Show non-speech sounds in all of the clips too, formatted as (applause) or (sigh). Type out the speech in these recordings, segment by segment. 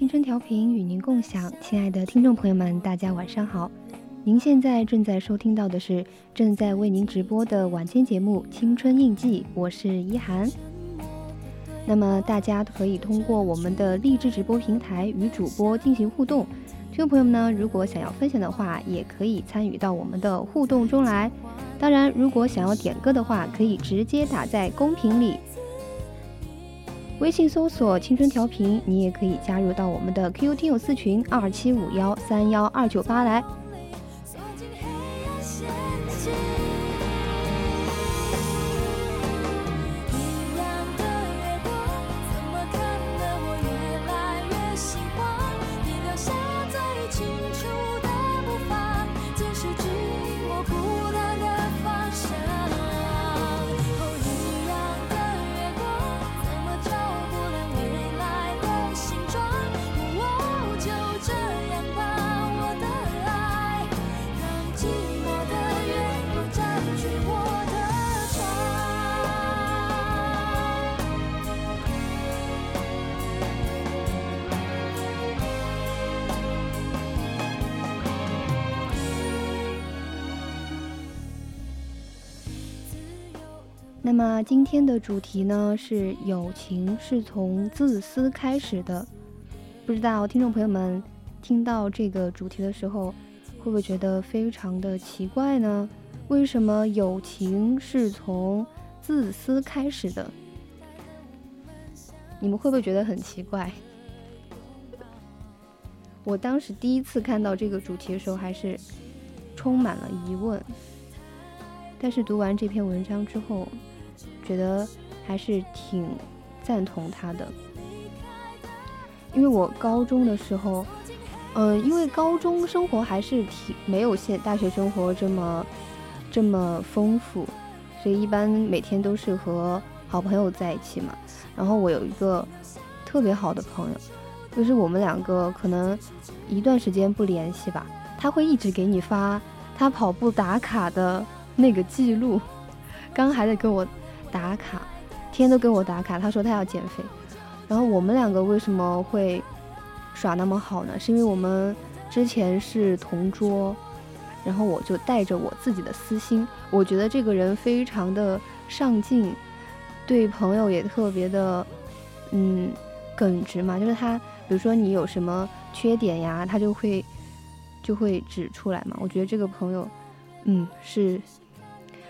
青春调频与您共享，亲爱的听众朋友们，大家晚上好。您现在正在收听到的是正在为您直播的晚间节目《青春印记》，我是一涵。那么大家可以通过我们的励志直播平台与主播进行互动。听众朋友们呢，如果想要分享的话，也可以参与到我们的互动中来。当然，如果想要点歌的话，可以直接打在公屏里。微信搜索“青春调频”，你也可以加入到我们的 QQ 听友四群二七五幺三幺二九八来。那么今天的主题呢是友情是从自私开始的，不知道听众朋友们听到这个主题的时候，会不会觉得非常的奇怪呢？为什么友情是从自私开始的？你们会不会觉得很奇怪？我当时第一次看到这个主题的时候，还是充满了疑问。但是读完这篇文章之后，觉得还是挺赞同他的。因为我高中的时候，嗯、因为高中生活还是挺没有现大学生活这么这么丰富，所以一般每天都是和好朋友在一起嘛。然后我有一个特别好的朋友，就是我们两个可能一段时间不联系吧，他会一直给你发他跑步打卡的那个记录，刚还在给我打卡，天天都跟我打卡。他说他要减肥，然后我们两个为什么会耍那么好呢？是因为我们之前是同桌，然后我就带着我自己的私心，我觉得这个人非常的上进，对朋友也特别的，嗯，耿直嘛，就是他，比如说你有什么缺点呀，他就会就会指出来嘛。我觉得这个朋友，嗯，是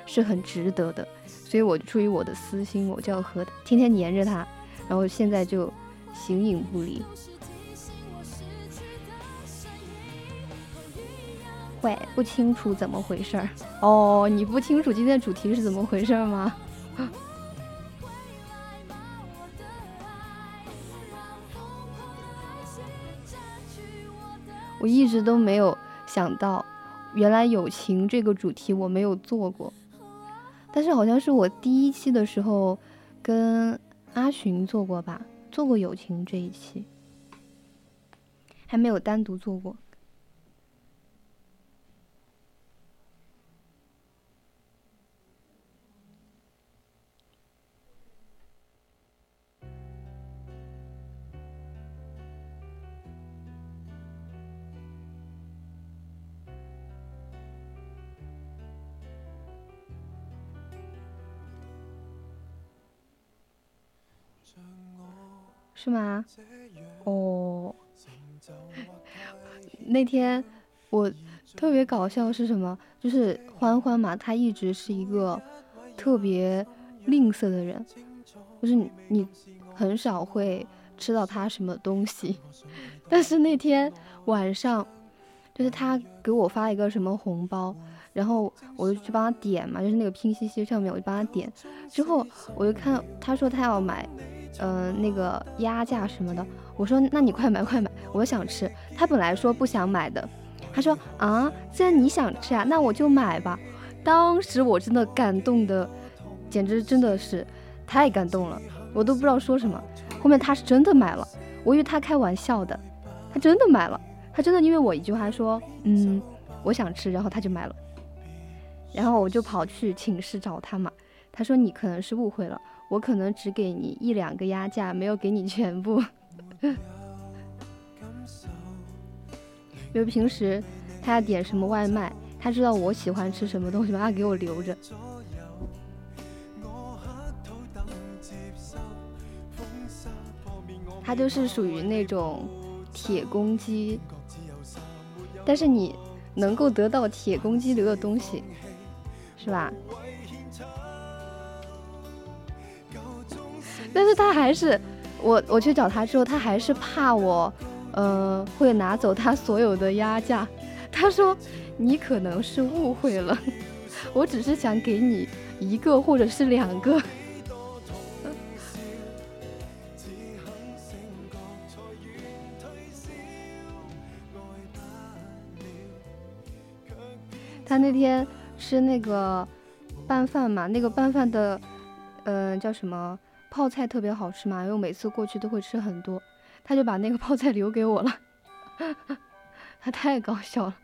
是很值得的，所以我出于我的私心，我就要和天天黏着他，然后现在就形影不离。喂，不清楚怎么回事儿哦？你不清楚今天主题是怎么回事吗？(laughs) 我一直都没有想到，原来友情这个主题我没有做过，但是好像是我第一期的时候跟阿寻做过吧，做过友情这一期，还没有单独做过。是吗？哦，那天我特别搞笑是什么？就是欢欢嘛，他一直是一个特别吝啬的人，就是你很少会吃到他什么东西，(laughs) 但是那天晚上，就是他给我发一个什么红包。然后我就去帮他点嘛，就是那个拼夕夕上面，我就帮他点。之后我就看他说他要买，嗯、那个鸭架什么的。我说那你快买快买，我想吃。他本来说不想买的，他说啊，既然你想吃啊，那我就买吧。当时我真的感动的，简直真的是太感动了，我都不知道说什么。后面他是真的买了，我以为他开玩笑的，他真的买了，他真的因为我一句话说，嗯，我想吃，然后他就买了。然后我就跑去寝室找他嘛，他说你可能是误会了，我可能只给你一两个鸭架，没有给你全部。因为平时他要点什么外卖，他知道我喜欢吃什么东西嘛，他给我留着。他就是属于那种铁公鸡，但是你能够得到铁公鸡留的东西，是吧？但是他还是我我去找他之后，他还是怕我，呃，会拿走他所有的鸭架。他说你可能是误会了，(laughs) 我只是想给你一个或者是两个。(laughs) 他那天吃那个拌饭嘛，那个拌饭的，嗯、叫什么泡菜特别好吃嘛，因为我每次过去都会吃很多，他就把那个泡菜留给我了，(laughs) 他太搞笑了。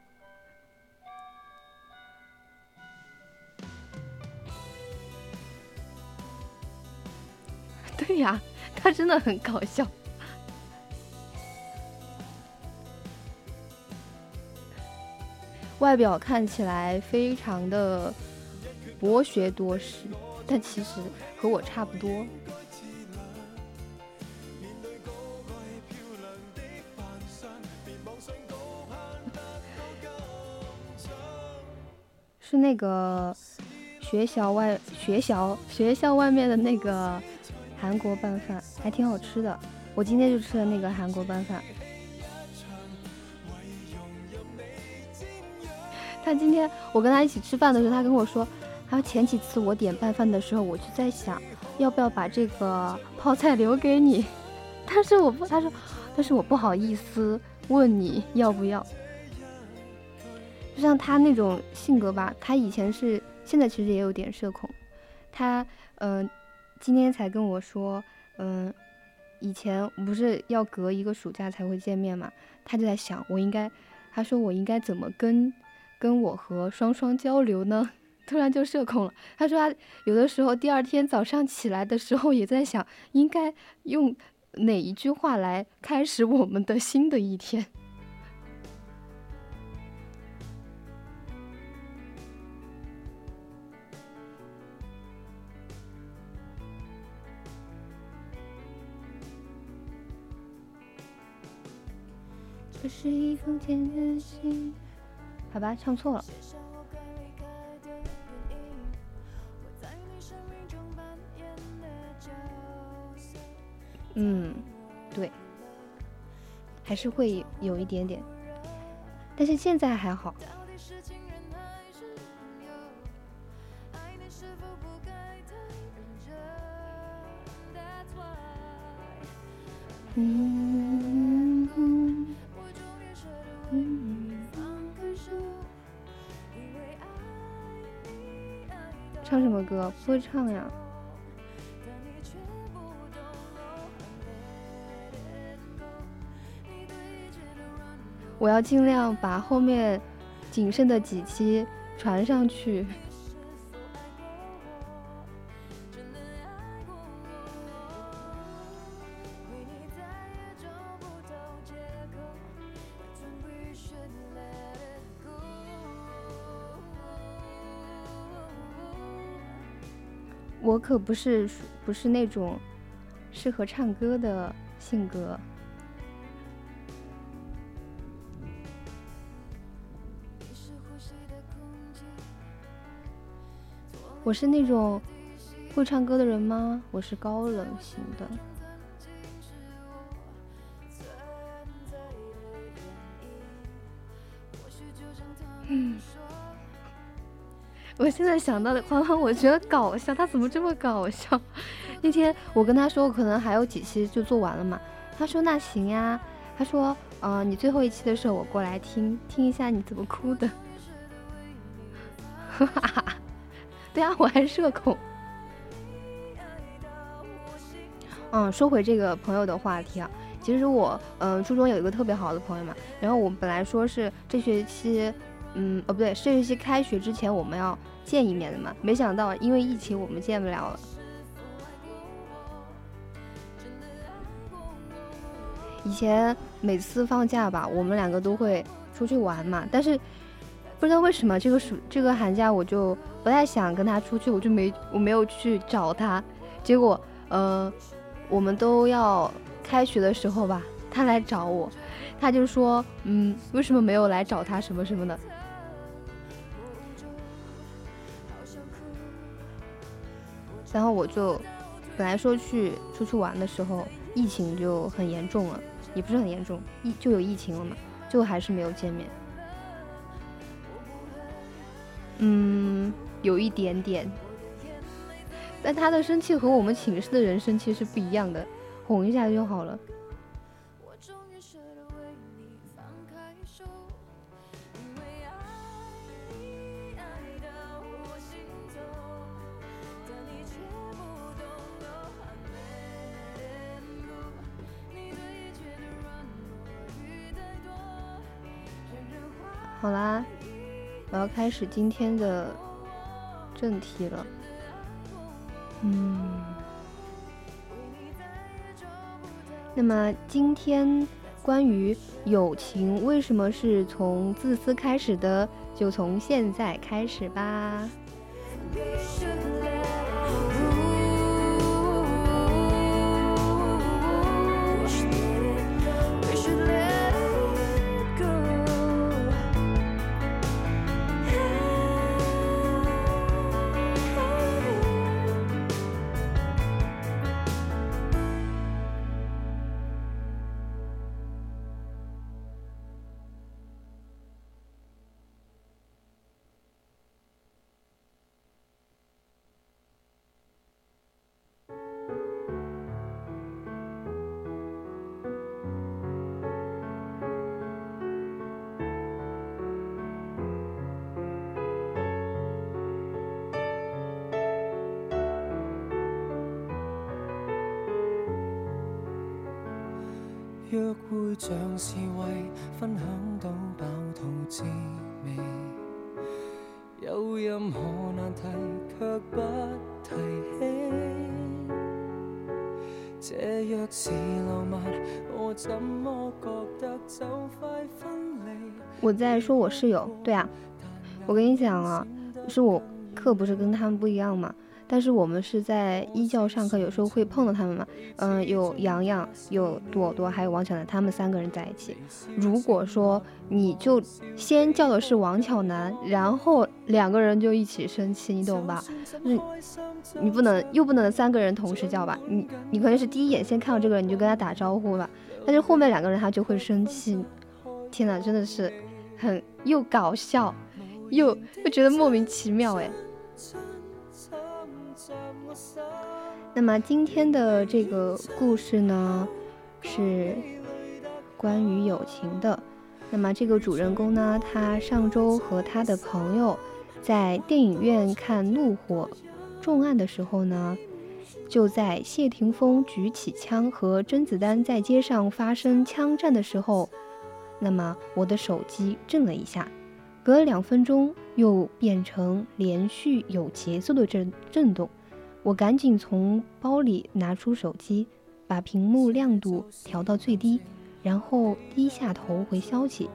对呀，他真的很搞笑。外表看起来非常的博学多识，但其实和我差不多。是那个学校外学校学校外面的那个韩国拌饭，还挺好吃的。我今天就吃了那个韩国拌饭。他今天我跟他一起吃饭的时候，他跟我说，还有前几次我点拌饭的时候，我就在想，要不要把这个泡菜留给你，但是我不，他说，但是我不好意思问你要不要。就像他那种性格吧，他以前是，现在其实也有点社恐。他，嗯、今天才跟我说，嗯、以前不是要隔一个暑假才会见面嘛，他就在想，我应该，他说我应该怎么跟跟我和双双交流呢？突然就社恐了。他说他有的时候第二天早上起来的时候也在想，应该用哪一句话来开始我们的新的一天。这是一封简单的信。好吧，唱错了。嗯，对，还是会有一点点，但是现在还好。嗯，唱什么歌？不会唱呀。我要尽量把后面仅剩的几期传上去。我可不是不是那种适合唱歌的性格。我是那种会唱歌的人吗？我是高冷型的。嗯，我现在想到的欢欢，(laughs) 我觉得搞笑，他怎么这么搞笑？那天我跟他说，我可能还有几期就做完了嘛，他说那行呀，他说，嗯、呃，你最后一期的时候我过来听听一下你怎么哭的。哈哈哈。对啊，我还社恐。(laughs) 嗯，说回这个朋友的话题啊，其实我嗯、呃、初中有一个特别好的朋友嘛，然后我本来说是这学期，嗯哦不对，这学期开学之前我们要见一面的嘛，没想到因为疫情我们见不了了。以前每次放假吧，我们两个都会出去玩嘛，但是不知道为什么这个暑这个寒假我就不太想跟他出去，我就没我没有去找他。结果，呃，我们都要开学的时候吧，他来找我，他就说，嗯，为什么没有来找他什么什么的。然后我就本来说去出去玩的时候，疫情就很严重了，也不是很严重，疫就有疫情了嘛，就还是没有见面。嗯，有一点点，但他的生气和我们寝室的人生气是不一样的，哄一下就好了。好啦，我要开始今天的正题了。嗯，那么今天关于友情为什么是从自私开始的，就从现在开始吧。像是为分享到飽肚滋味，有任何难题，却不提起。這若是浪漫，我怎麼覺得就快分離？我在说我室友，对啊，我跟你讲啊，是我课不是跟他们不一样吗，但是我们是在一教上课，有时候会碰到他们嘛。嗯，有洋洋，有朵朵，还有王巧楠，他们三个人在一起。如果说你就先叫的是王巧楠，然后两个人就一起生气，你懂吧？就是你不能又不能三个人同时叫吧？你你可能是第一眼先看到这个人你就跟他打招呼吧，但是后面两个人他就会生气。天哪，真的是很又搞笑，又又觉得莫名其妙哎。那么今天的这个故事呢，是关于友情的。那么这个主人公呢，他上周和他的朋友在电影院看《怒火重案》的时候呢，就在谢霆锋举起枪和甄子丹在街上发生枪战的时候，那么我的手机震了一下，隔了两分钟又变成连续有节奏的震震动。我赶紧从包里拿出手机，把屏幕亮度调到最低，然后低下头回消息，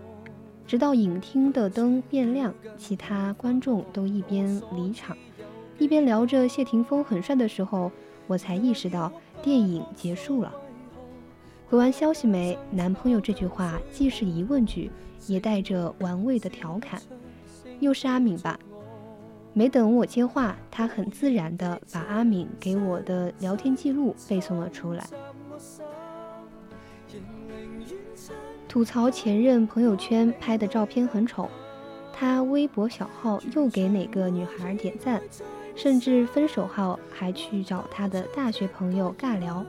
直到影厅的灯变亮，其他观众都一边离场，一边聊着谢霆锋很帅的时候，我才意识到电影结束了。回完消息没？男朋友这句话既是疑问句，也带着玩味的调侃。又是阿敏吧？没等我接话，他很自然地把阿敏给我的聊天记录背诵了出来，吐槽前任朋友圈拍的照片很丑，他微博小号又给哪个女孩点赞，甚至分手后还去找他的大学朋友尬聊。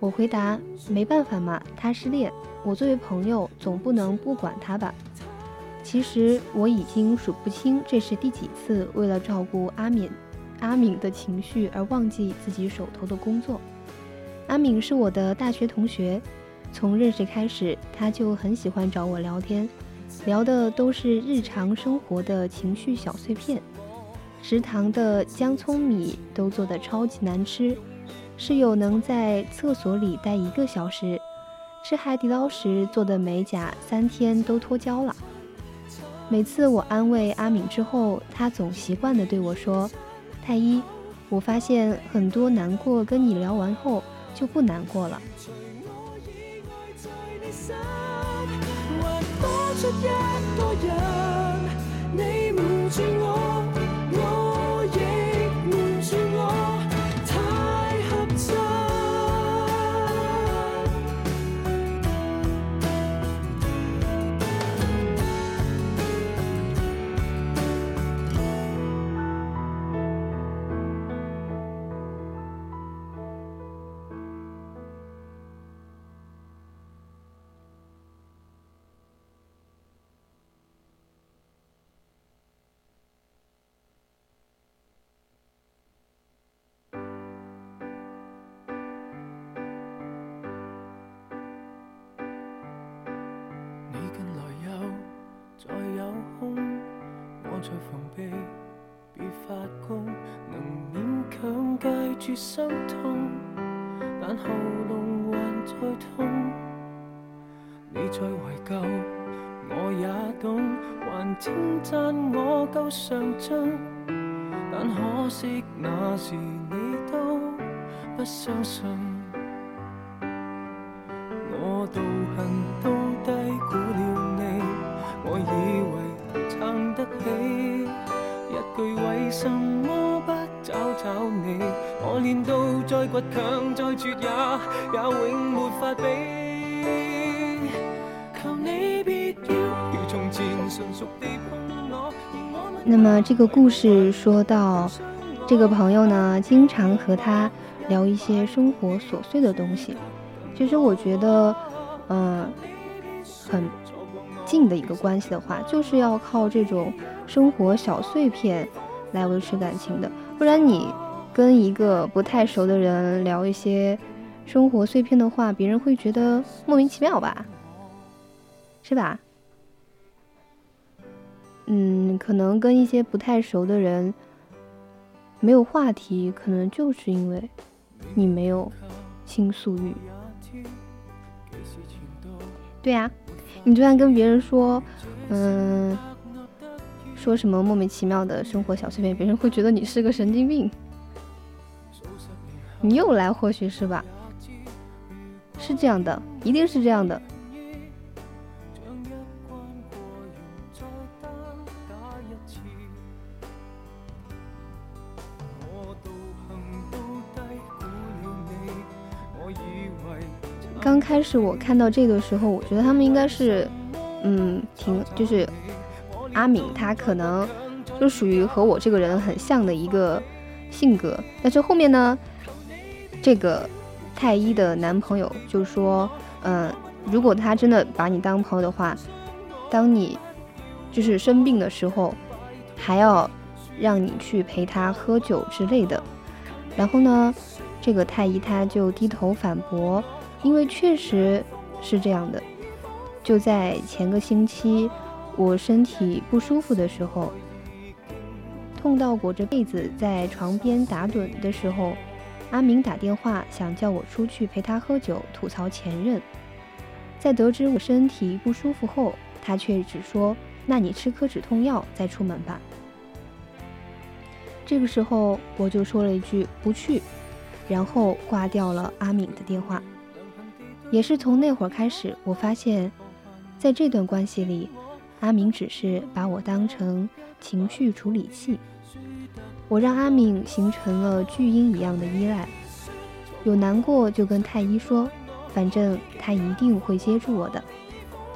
我回答：没办法嘛，他失恋，我作为朋友总不能不管他吧。其实我已经数不清这是第几次为了照顾阿敏、阿敏的情绪而忘记自己手头的工作。阿敏是我的大学同学，从认识开始，他就很喜欢找我聊天，聊的都是日常生活的情绪小碎片。食堂的姜葱米都做的超级难吃，室友能在厕所里待一个小时，吃海底捞时做的美甲三天都脱胶了。每次我安慰阿敏之后，她总习惯地对我说：“太医，我发现很多难过跟你聊完后就不难过了。”再防备，别发功，能勉強戒絕心痛，但喉嚨還在痛。你再懷舊，我也懂，還稱讚我夠上进，但可惜那時你都不相信。我道行都起，一句為什麼不找找你？我練到再倔強再絕也也永沒法比。求你別要如從前純熟地碰我，而我們那麼這個故事說到，這個朋友呢，經常和他聊一些生活瑣碎的東西。其實我覺得，嗯、很近的一個關係的話，就是要靠這種生活小碎片来维持感情的。不然你跟一个不太熟的人聊一些生活碎片的话，别人会觉得莫名其妙吧，是吧？嗯，可能跟一些不太熟的人没有话题，可能就是因为你没有倾诉欲。对呀、啊，你就算跟别人说，嗯，说什么莫名其妙的生活小碎片，别人会觉得你是个神经病。你又来，或许是吧？是这样的，一定是这样的。刚开始我看到这个时候，我觉得他们应该是，嗯，挺就是阿敏，她可能就属于和我这个人很像的一个性格。但是后面呢，这个太医的男朋友就说，嗯，如果他真的把你当朋友的话，当你就是生病的时候，还要让你去陪他喝酒之类的。然后呢，这个太医他就低头反驳。因为确实是这样的，就在前个星期，我身体不舒服的时候，痛到裹着被子在床边打盹的时候，阿明打电话想叫我出去陪他喝酒，吐槽前任。在得知我身体不舒服后，他却只说：“那你吃颗止痛药再出门吧。”这个时候我就说了一句“不去”，然后挂掉了阿敏的电话。也是从那会儿开始，我发现，在这段关系里，阿明只是把我当成情绪处理器。我让阿敏形成了巨婴一样的依赖，有难过就跟太一说，反正他一定会接住我的。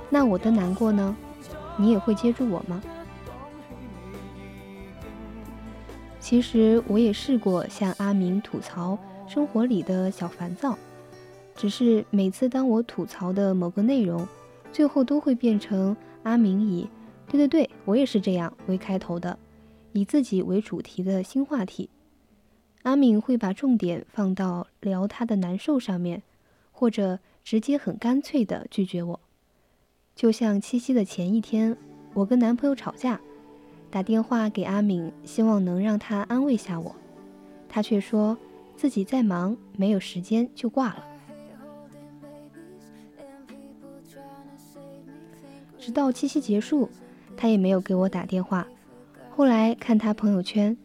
那我的难过呢？你也会接住我吗？其实我也试过向阿明吐槽生活里的小烦躁。只是每次当我吐槽的某个内容，最后都会变成阿明以“对对对，我也是这样，为开头的，以自己为主题的新话题。阿敏会把重点放到聊他的难受上面，或者直接很干脆的拒绝我。就像七夕的前一天，我跟男朋友吵架，打电话给阿敏，希望能让他安慰下我，他却说自己在忙，没有时间，就挂了。直到七夕结束，他也没有给我打电话。后来看他朋友圈，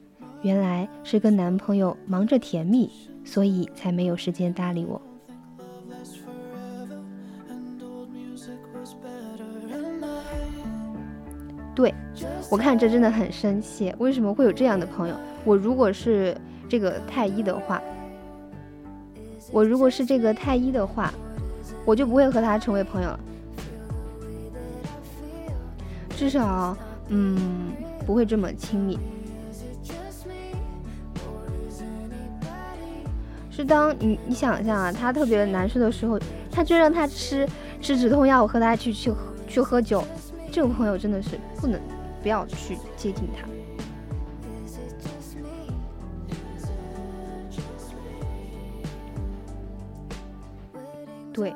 原来是跟男朋友忙着甜蜜，所以才没有时间搭理我。对，我看這真的很生气，为什么会有这样的朋友？我如果是这个太医的话，我如果是这个太医的话，我就不会和他成为朋友了。至少，嗯，不会这么亲密。是当你你想一下啊，他特别难受的时候，他就让他吃吃止痛药，我和他去去去喝酒。这种朋友真的是不能不要去接近他。对。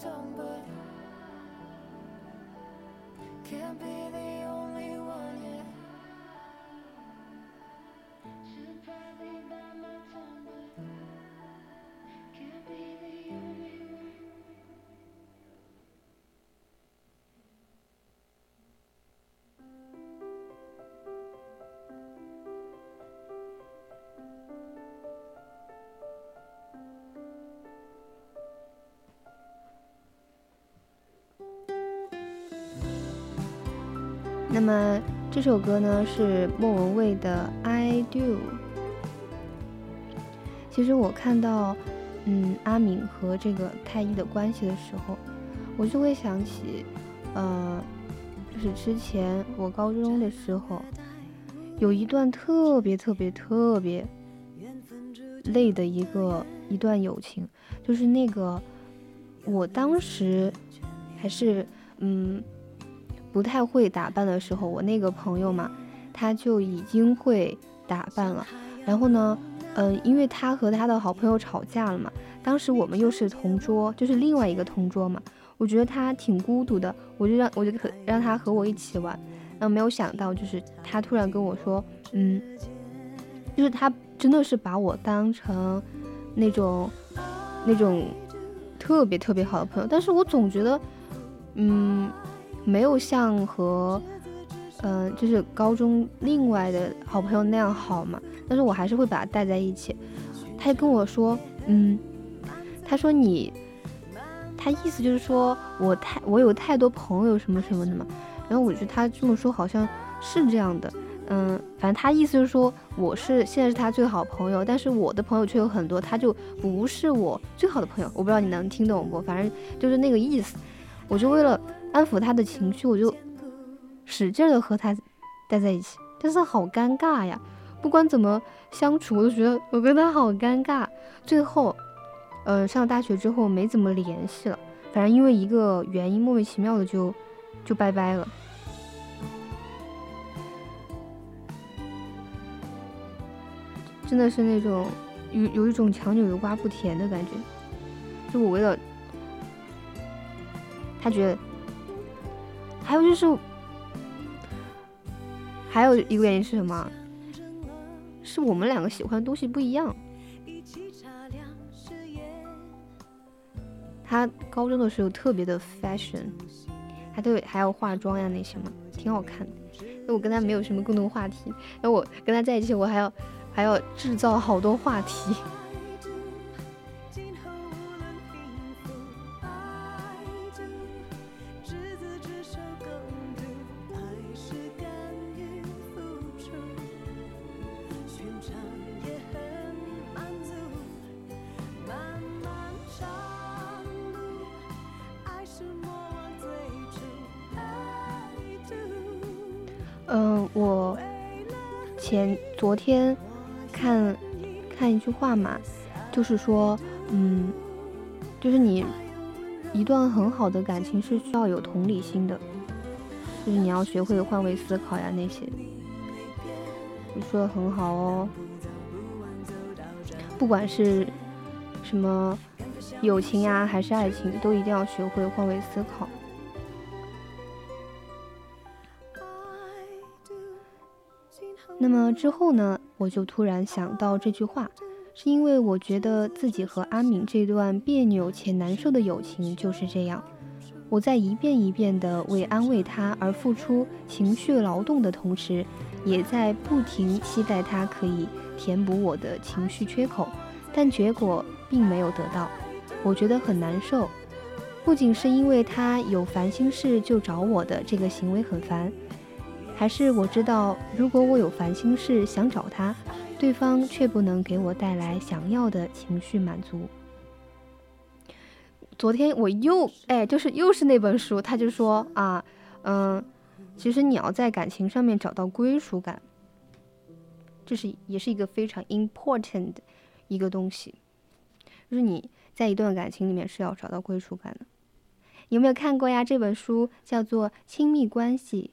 somebody 那么这首歌呢是莫文蔚的《I Do》。其实我看到，嗯，阿敏和这个太一的关系的时候，我就会想起，呃，就是之前我高中的时候，有一段特别特别特别累的一个一段友情，就是那个我当时还是嗯。不太会打扮的时候，我那个朋友嘛，他就已经会打扮了。然后呢，嗯，因为他和他的好朋友吵架了嘛，当时我们又是同桌，就是另外一个同桌嘛。我觉得他挺孤独的，我就让我就和让他和我一起玩。然后没有想到，就是他突然跟我说，嗯，就是他真的是把我当成那种那种特别特别好的朋友，但是我总觉得，嗯。没有像和，嗯，就是高中另外的好朋友那样好嘛，但是我还是会把他带在一起。他就跟我说，嗯，他说你，他意思就是说我太我有太多朋友什么什么的嘛。然后我觉得他这么说好像是这样的，嗯，反正他意思就是说我是现在是他最好朋友，但是我的朋友却有很多，他就不是我最好的朋友。我不知道你能听懂不？反正就是那个意思。我就为了。安抚他的情绪，我就使劲的和他待在一起，但是好尴尬呀！不管怎么相处，我都觉得我跟他好尴尬。最后，呃，上了大学之后没怎么联系了，反正因为一个原因，莫名其妙的就就拜拜了。真的是那种有有一种强扭的瓜不甜的感觉。就我为了他觉得。还有就是，还有一个原因是什么？是我们两个喜欢的东西不一样。他高中的时候特别的 fashion，还都还要化妆呀那些嘛，挺好看的。那我跟他没有什么共同话题，那我跟他在一起，我还要还要制造好多话题。天看看一句话嘛，就是说，嗯，就是你一段很好的感情是需要有同理心的，就是你要学会换位思考呀那些。你说的很好哦，不管是什么友情呀还是爱情，都一定要学会换位思考。那么之后呢，我就突然想到这句话，是因为我觉得自己和阿敏这段别扭且难受的友情就是这样。我在一遍一遍的为安慰他而付出情绪劳动的同时，也在不停期待他可以填补我的情绪缺口，但结果并没有得到。我觉得很难受，不仅是因为他有烦心事就找我的这个行为很烦。还是我知道，如果我有烦心事想找他，对方却不能给我带来想要的情绪满足。昨天我又哎，就是又是那本书，他就说啊，嗯，其实你要在感情上面找到归属感，这是也是一个非常 important 一个东西，就是你在一段感情里面是要找到归属感的。有没有看过呀？这本书叫做《亲密关系》。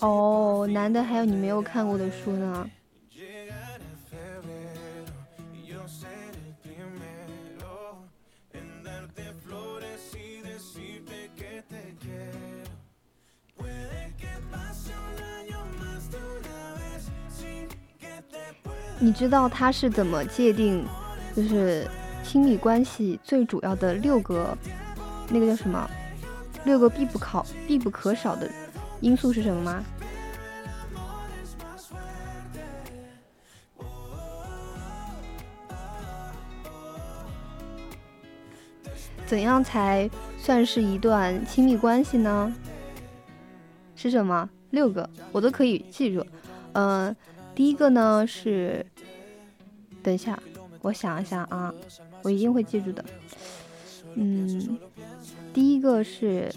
哦，男的还有你没有看过的书呢。你知道他是怎么界定，就是亲密关系最主要的六个，那个叫什么？六个必不考，必不可少的。因素是什么吗？怎样才算是一段亲密关系呢？是什么？六个我都可以记住。嗯、第一个呢是，等一下，我想一下啊，我一定会记住的。嗯，第一个是，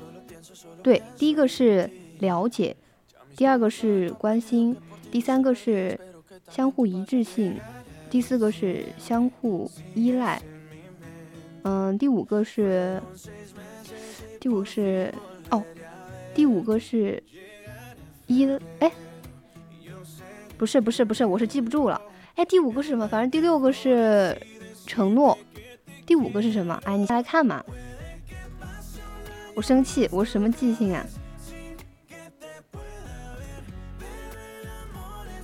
对，第一个是了解，第二个是关心，第三个是相互一致性，第四个是相互依赖，嗯，第五个是，第五是哦，第五个是依哎。不是不是不是，我是记不住了。哎，第五个是什么？反正第六个是承诺，第五个是什么？哎，你下来看嘛。我生气，我什么记性啊？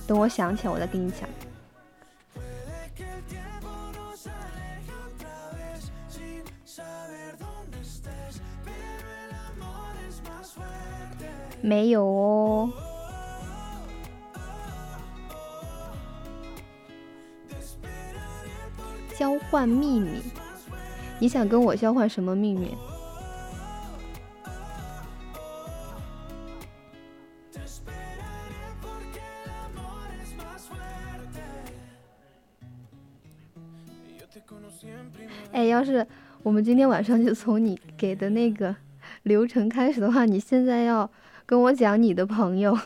等我想起来，我再跟你讲。没有哦。交换秘密，你想跟我交换什么秘密？哎，要是我们今天晚上就从你给的那个流程开始的话，你现在要跟我讲你的朋友。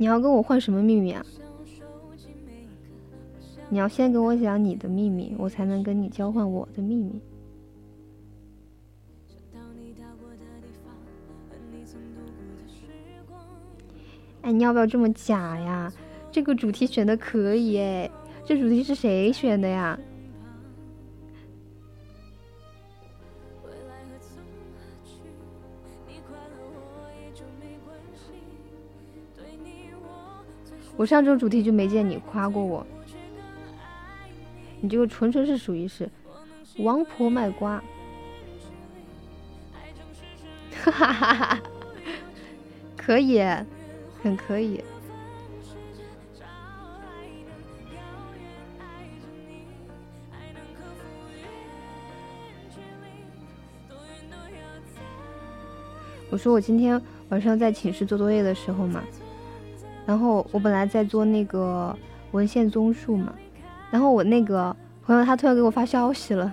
你要跟我换什么秘密啊？你要先跟我讲你的秘密，我才能跟你交换我的秘密。哎，你要不要这么假呀？这个主题选的可以哎，这主题是谁选的呀？我。上周主题就没见你夸过我，你。你这个纯纯是属于是王婆卖瓜，哈哈哈哈，可以，很可以。我说我今天晚上在寝室做作业的时候嘛，然后我本来在做那个文献综述嘛，然后我那个朋友他突然给我发消息了，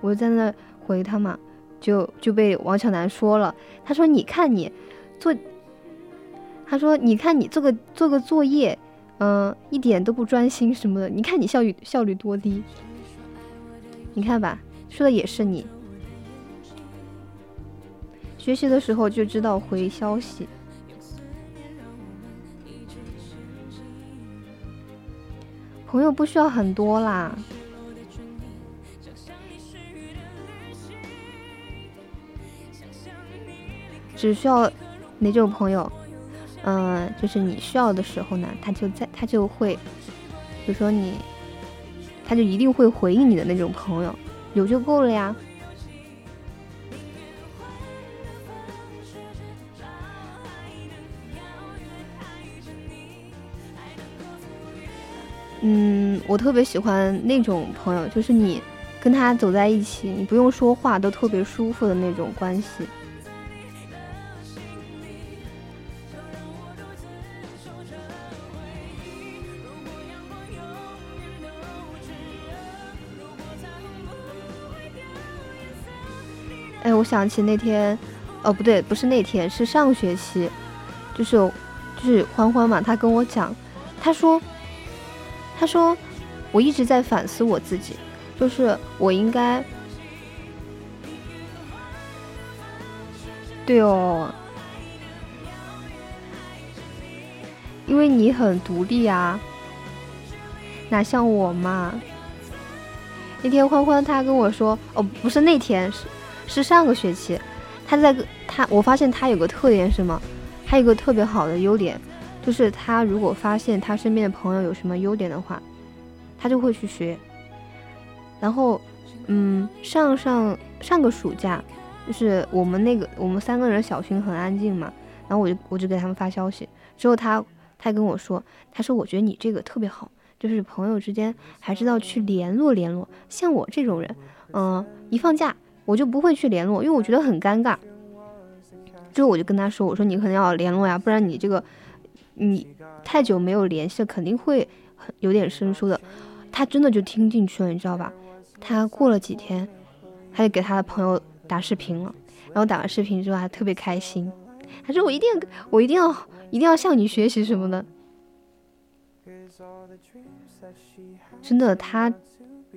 我就在那回他嘛，就就被王小楠说了，他说你看你做，他说你看你做个做个作业，嗯、一点都不专心什么的，你看你效率效率多低，你看吧，说的也是你。学习的时候就知道回消息。朋友不需要很多啦，只需要哪种朋友？嗯、就是你需要的时候呢，他就在，他就会，比如说你，他就一定会回应你的那种朋友，有就够了呀。嗯，我特别喜欢那种朋友，就是你跟他走在一起，你不用说话都特别舒服的那种关系。哎，我想起那天，哦，不对，不是那天，是上学期，就是就是欢欢嘛，他跟我讲，他说，他说我一直在反思我自己，就是我应该，对哦，因为你很独立啊，哪像我嘛。那天欢欢他跟我说，哦，不是那天是。是上个学期，他在他我发现他有个特点是什么？他有个特别好的优点，就是他如果发现他身边的朋友有什么优点的话，他就会去学。然后，嗯，上上上个暑假，就是我们那个我们三个人小群很安静嘛，然后我就我就给他们发消息，之后他他跟我说，他说我觉得你这个特别好，就是朋友之间还知道去联络联络。像我这种人，嗯，一放假。我就不会去联络，因为我觉得很尴尬。之后我就跟他说：“我说你可能要联络呀，不然你这个你太久没有联系，肯定会很有点生疏的。”他真的就听进去了，你知道吧？他过了几天，他就给他的朋友打视频了，然后打完视频之后还特别开心，他说：“我一定我一定要一定要向你学习什么的。”真的，他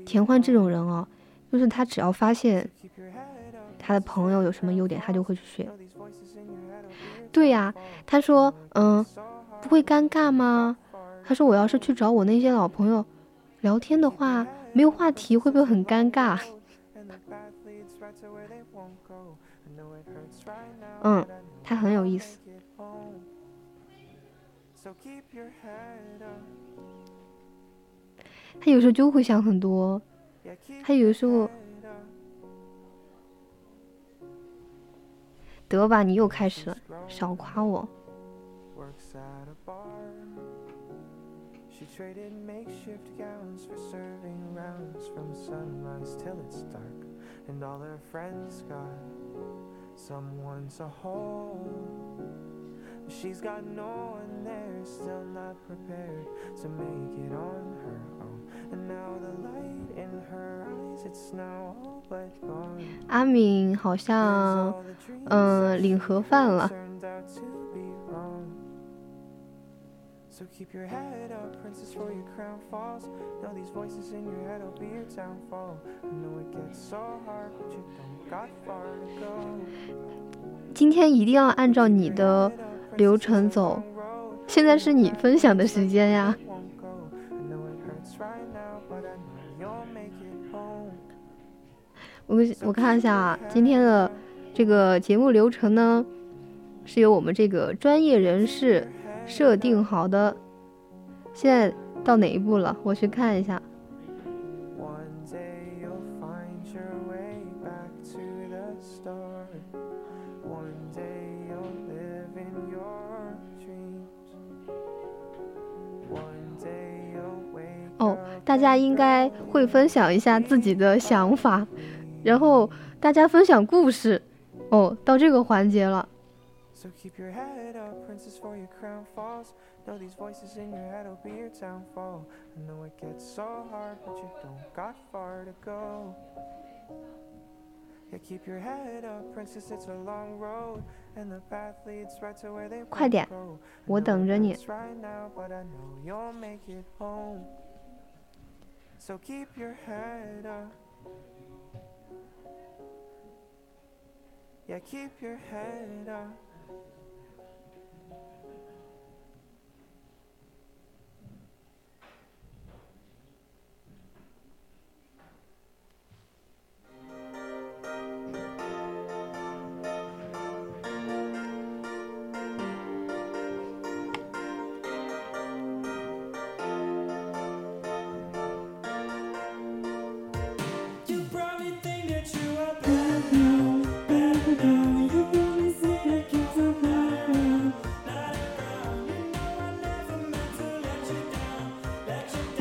田欢这种人哦，就是他只要发现。他的朋友有什么优点，他就会去学。对呀，他说，嗯，不会尴尬吗？他说，我要是去找我那些老朋友聊天的话，没有话题，会不会很尴尬？嗯，他很有意思。他有时候就会想很多，他有时候。得吧，你又开始了，少夸我。She's got no one there, still not prepared to make it on her own. And now the light in her eyes, it's now all but gone. 阿敏好像，嗯，领盒饭了。 So keep your head up, princess, for your crown falls. Know these voices in your head will be your downfall. I know it gets so hard, but you don't got far to go. 今天一定要按照你的流程走，现在是你分享的时间呀。我我看一下啊，今天的这个节目流程呢，是由我们这个专业人士设定好的。现在到哪一步了？我去看一下。哦大家应该会分享一下自己的想法，然后大家分享故事。哦，到这个环节了。快点，我等着你。So keep your head up. Yeah, keep your head up. You probably think that you are bad now, bad now. You only see that kid from now.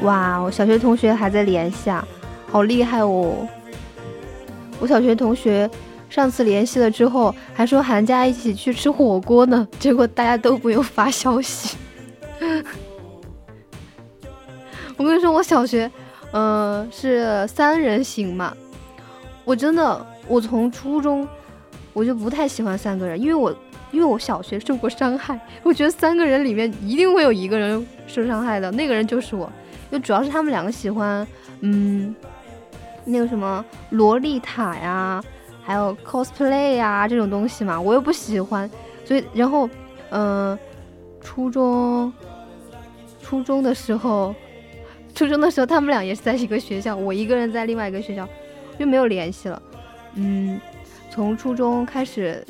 哇，我小学同学还在联系啊，好厉害哦！我小学同学上次联系了之后，还说寒假一起去吃火锅呢，(laughs) 结果大家都不用发消息。(laughs) 我跟你说，我小学，嗯、是三人行嘛，我真的，我从初中我就不太喜欢三个人，因为我因为我小学受过伤害，我觉得三个人里面一定会有一个人受伤害的，那个人就是我，就主要是他们两个喜欢，嗯，那个什么洛丽塔呀，还有 cosplay 呀这种东西嘛，我又不喜欢，所以然后，嗯、初中初中的时候。初中的时候，他们俩也是在一个学校，我一个人在另外一个学校，就没有联系了。嗯，从初中开始，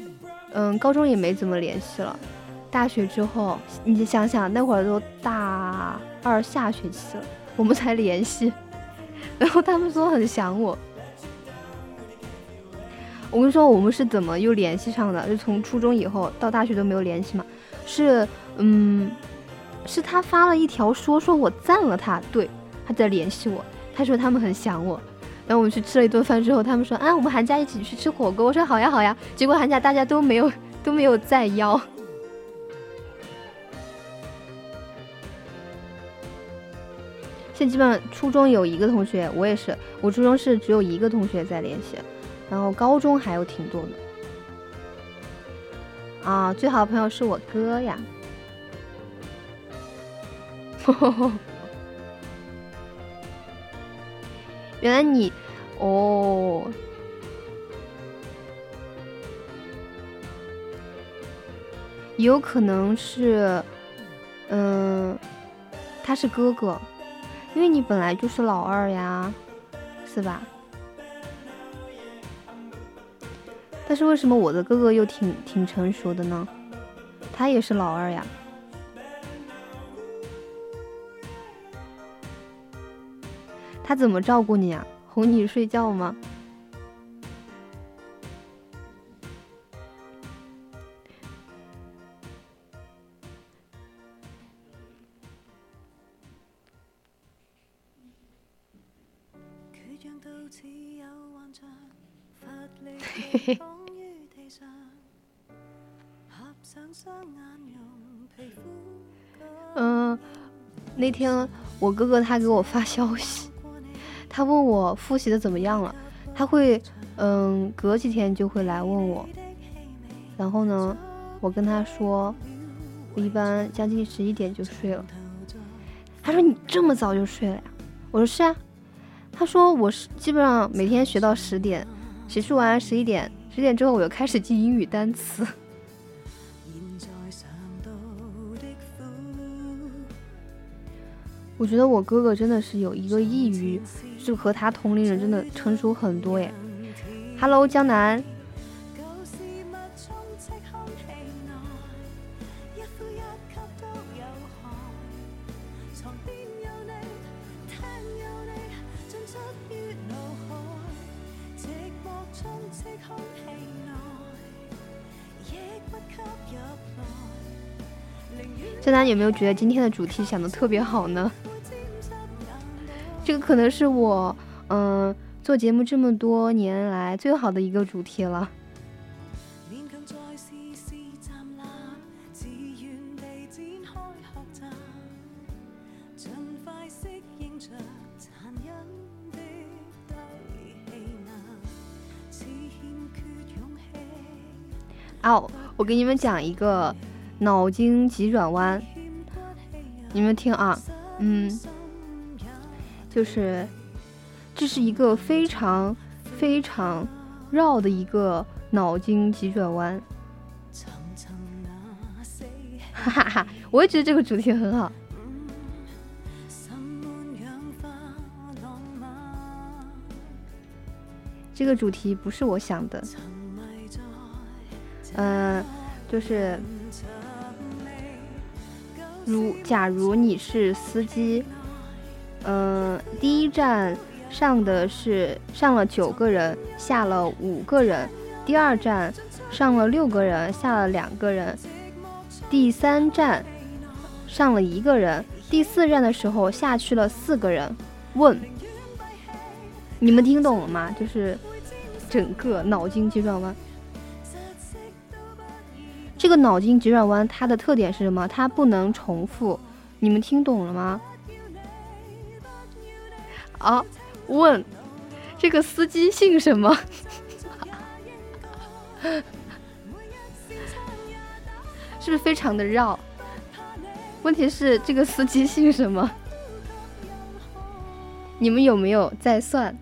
嗯，高中也没怎么联系了。大学之后，你想想，那会儿都大二下学期了，我们才联系。(laughs) 然后他们说很想我。我跟你说，我们是怎么又联系上的？就从初中以后到大学都没有联系嘛？是，嗯，是他发了一条说说我赞了他，对，他在联系我，他说他们很想我，然后我们去吃了一顿饭之后，他们说啊，我们寒假一起去吃火锅，我说好呀好呀，结果寒假大家都没有都没有再邀。现在基本上初中有一个同学，我也是，我初中是只有一个同学在联系，然后高中还有挺多的。啊，最好的朋友是我哥呀。(laughs) 原来你，哦，也有可能是，嗯，他是哥哥，因为你本来就是老二呀，是吧？但是为什么我的哥哥又挺挺成熟的呢？他也是老二呀。他怎么照顾你啊？哄你睡觉吗？(laughs) 嗯，那天我哥哥他给我发消息，他问我复习的怎么样了，他会嗯隔几天就会来问我，然后呢，我跟他说，我一般将近十一点就睡了。他说你这么早就睡了呀？我说是啊。他说我是基本上每天学到十点，洗漱完十一点，十点之后我又开始记英语单词。(laughs) 我觉得我哥哥真的是有一个异于，就和他同龄人真的成熟很多耶。Hello，江南，來。寧願江南有没有觉得今天的主题想的特别好呢？會沾濕眼淚。這個可能是我嗯做节目这么多年来最好的一个主题了。哦，我给你们讲一個脑筋急转弯。你们听啊嗯就是这是一个非常非常绕的一个脑筋急转弯。哈哈哈我也觉得这个主题很好。这个主题不是我想的。嗯就是如假如你是司机，嗯、第一站上的是上了九个人，下了五个人；第二站上了六个人，下了两个人；第三站上了一个人，第四站的时候下去了四个人，问你们听懂了吗？就是整个脑筋急转弯。这个脑筋急转弯它的特点是什么？它不能重复。你们听懂了吗？啊，问这个司机姓什么？(laughs) 是不是非常的绕？问题是这个司机姓什么？你们有没有在算？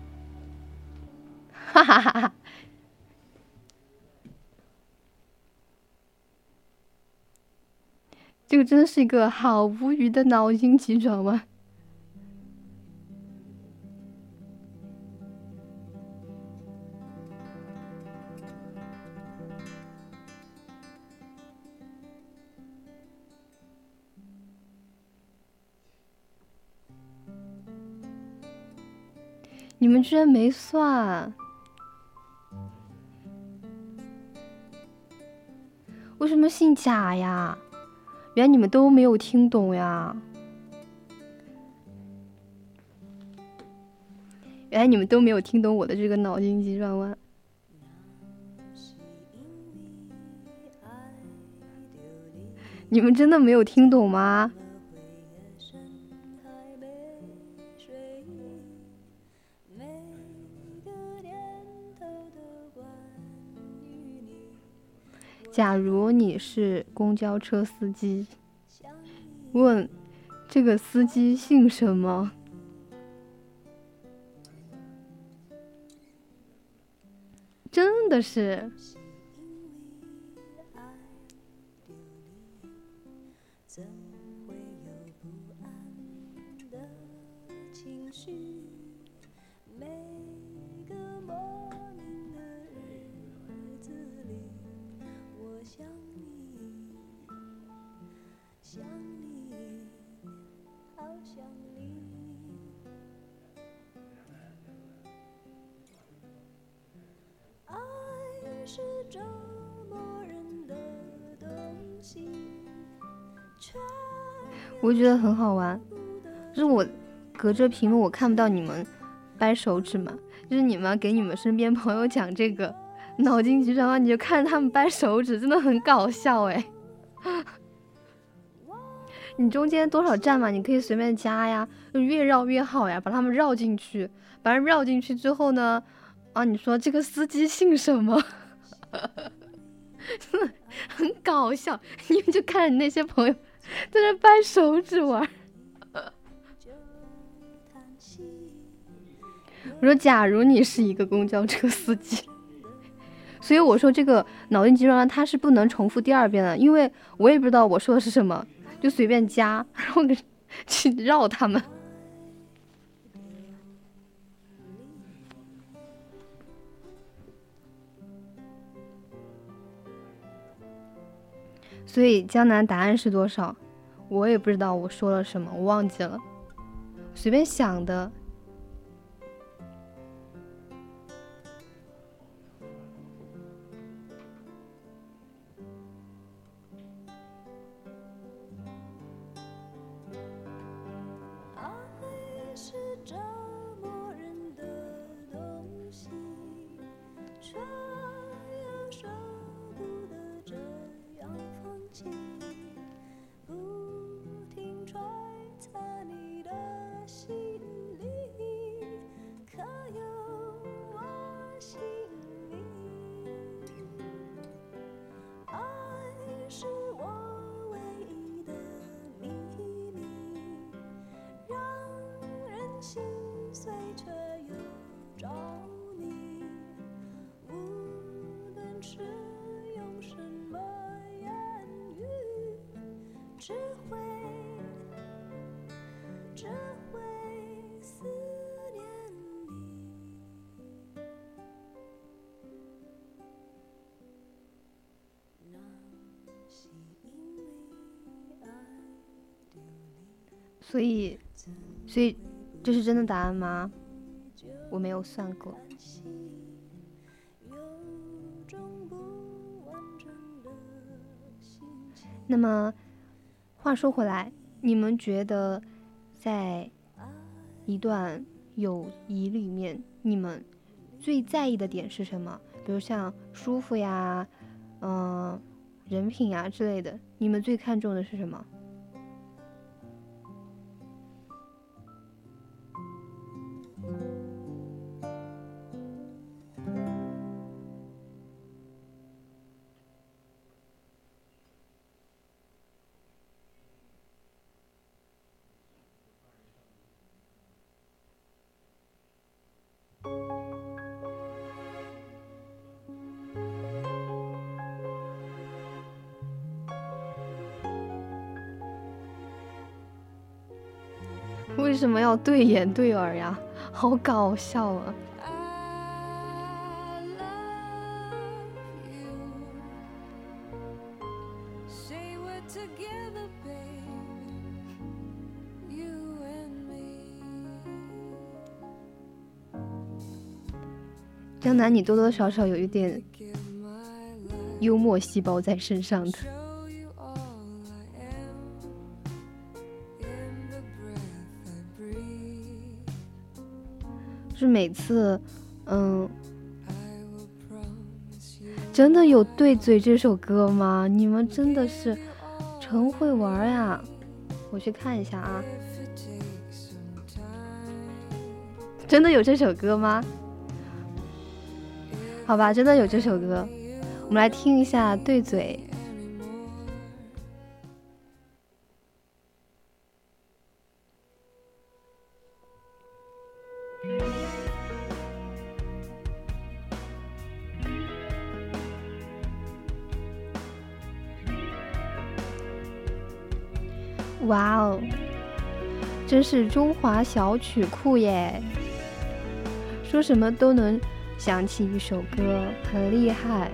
哈哈哈哈！这个真的是一个好无语的脑筋急转弯。你们居然没算？为什么姓贾呀？原来你们都没有听懂呀！原来你们都没有听懂我的这个脑筋急转弯。你们真的没有听懂吗？假如你是公交车司机，问这个司机姓什么？真的是。我觉得很好玩，就是我隔着屏幕我看不到你们掰手指嘛，就是你们给你们身边朋友讲这个脑筋急转弯，你就看着他们掰手指，真的很搞笑哎。你中间多少站嘛，你可以随便加呀，越绕越好呀，把他们绕进去，把人绕进去之后呢，啊，你说这个司机姓什么？(laughs) 真的很搞笑，你们就看着你那些朋友。(laughs) 在那掰手指玩。(laughs) 我说，假如你是一个公交车司机，所以我说这个脑筋急转弯它是不能重复第二遍的，因为我也不知道我说的是什么，就随便加，然后去绕他们。所以江南答案是多少？我也不知道我说了什么，我忘记了，随便想的。所以，所以这是真的答案吗？我没有算过。那么，话说回来，你们觉得在一段友谊里面，你们最在意的点是什么？比如像舒服呀，嗯、人品呀之类的，你们最看重的是什么？什么要对眼对耳呀？好搞笑啊！江南，你多多少少有一点幽默细胞在身上的。每次，嗯，真的有对嘴这首歌吗？你们真的是纯会玩呀！我去看一下啊，真的有这首歌吗？好吧，真的有这首歌，我们来听一下对嘴。真是中华小曲库耶！说什么都能想起一首歌，很厉害。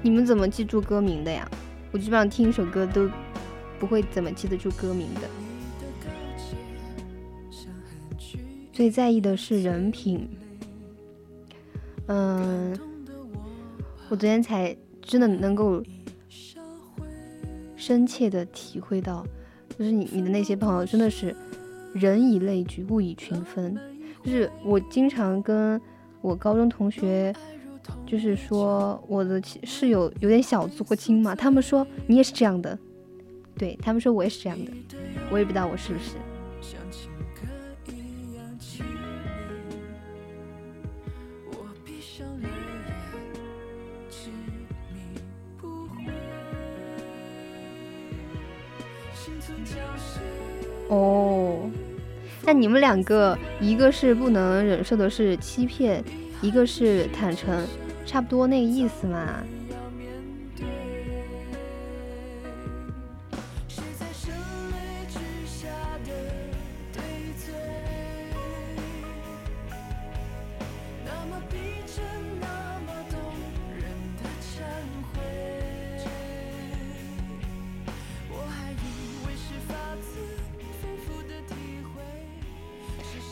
你们怎么记住歌名的呀？我基本上听一首歌都不会怎么记得住歌名的。最在意的是人品。嗯，我昨天才真的能够深切的体会到，就是你你的那些朋友真的是人以类聚，物以群分。就是我经常跟我高中同学，就是说我的室友有点小作精嘛，他们说你也是这样的，对他们说我也是这样的，我也不知道我是不是。那你们两个，一个是不能忍受的是欺骗，一个是坦诚，差不多那个意思嘛。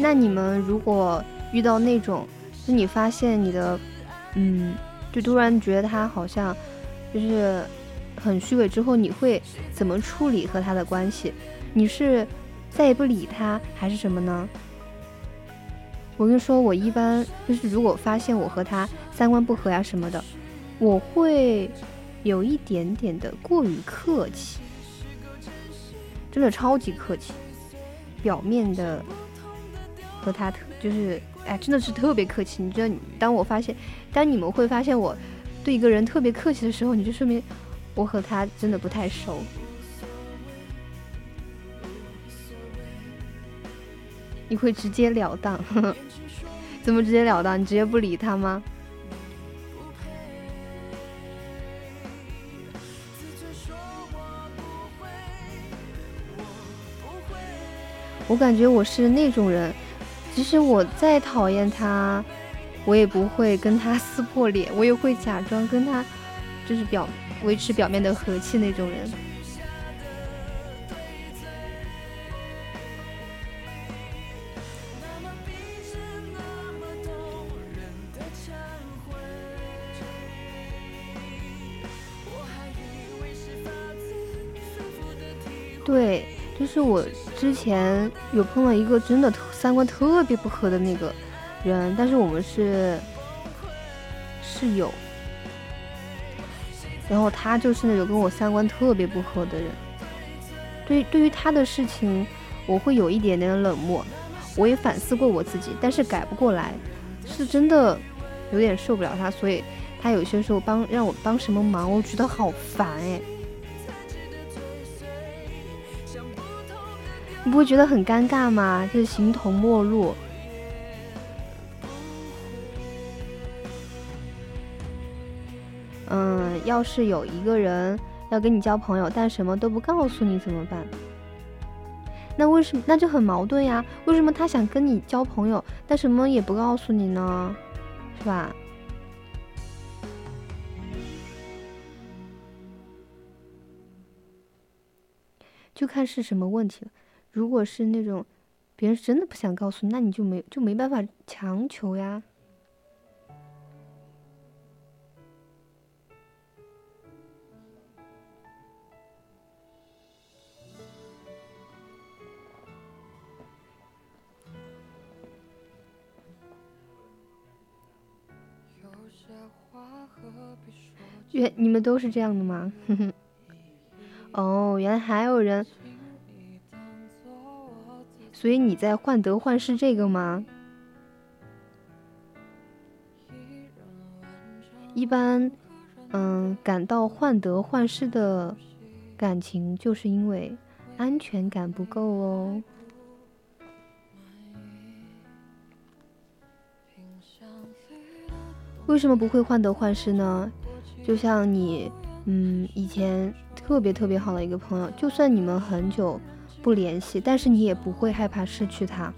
那你们如果遇到那种，就你发现你的，嗯，就突然觉得他好像就是很虚伪之后，你会怎么处理和他的关系？你是再也不理他，还是什么呢？我跟你说，我一般就是如果发现我和他三观不合呀、什么的，我会有一点点的过于客气，真的超级客气，表面的和他特就是哎，真的是特别客气。你知道，当我发现，当你们会发现我对一个人特别客气的时候，你就说明我和他真的不太熟。你会直截了当，呵 (laughs) 呵怎么直截了当？你直接不理他吗？我感觉我是那种人，即使我再讨厌他，我也不会跟他 (laughs) 撕破脸，我也会假装跟他，就是表维持表面的和气那种人。对，就是我之前有碰到一个真的三观特别不合的那个人，但是我们是室友，然后他就是那种跟我三观特别不合的人。对，对于他的事情，我会有一点点冷漠。我也反思过我自己，但是改不过来，是真的有点受不了他，所以他有些时候帮让我帮什么忙，我觉得好烦哎。你不会觉得很尴尬吗？就是形同陌路。嗯，要是有一个人要跟你交朋友，但什么都不告诉你怎么办？那为什么那就很矛盾呀？为什么他想跟你交朋友，但什么也不告诉你呢？是吧？就看是什么问题了。如果是那种别人真的不想告诉你，那你就没就没办法强求呀。原你们都是这样的吗？(laughs) 哦，原来还有人，所以你在患得患失这个吗？一般，嗯，感到患得患失的感情，就是因为安全感不够哦。为什么不会患得患失呢？就像你，嗯，以前特别特别好的一个朋友，就算你们很久不联系，但是你也不会害怕失去他。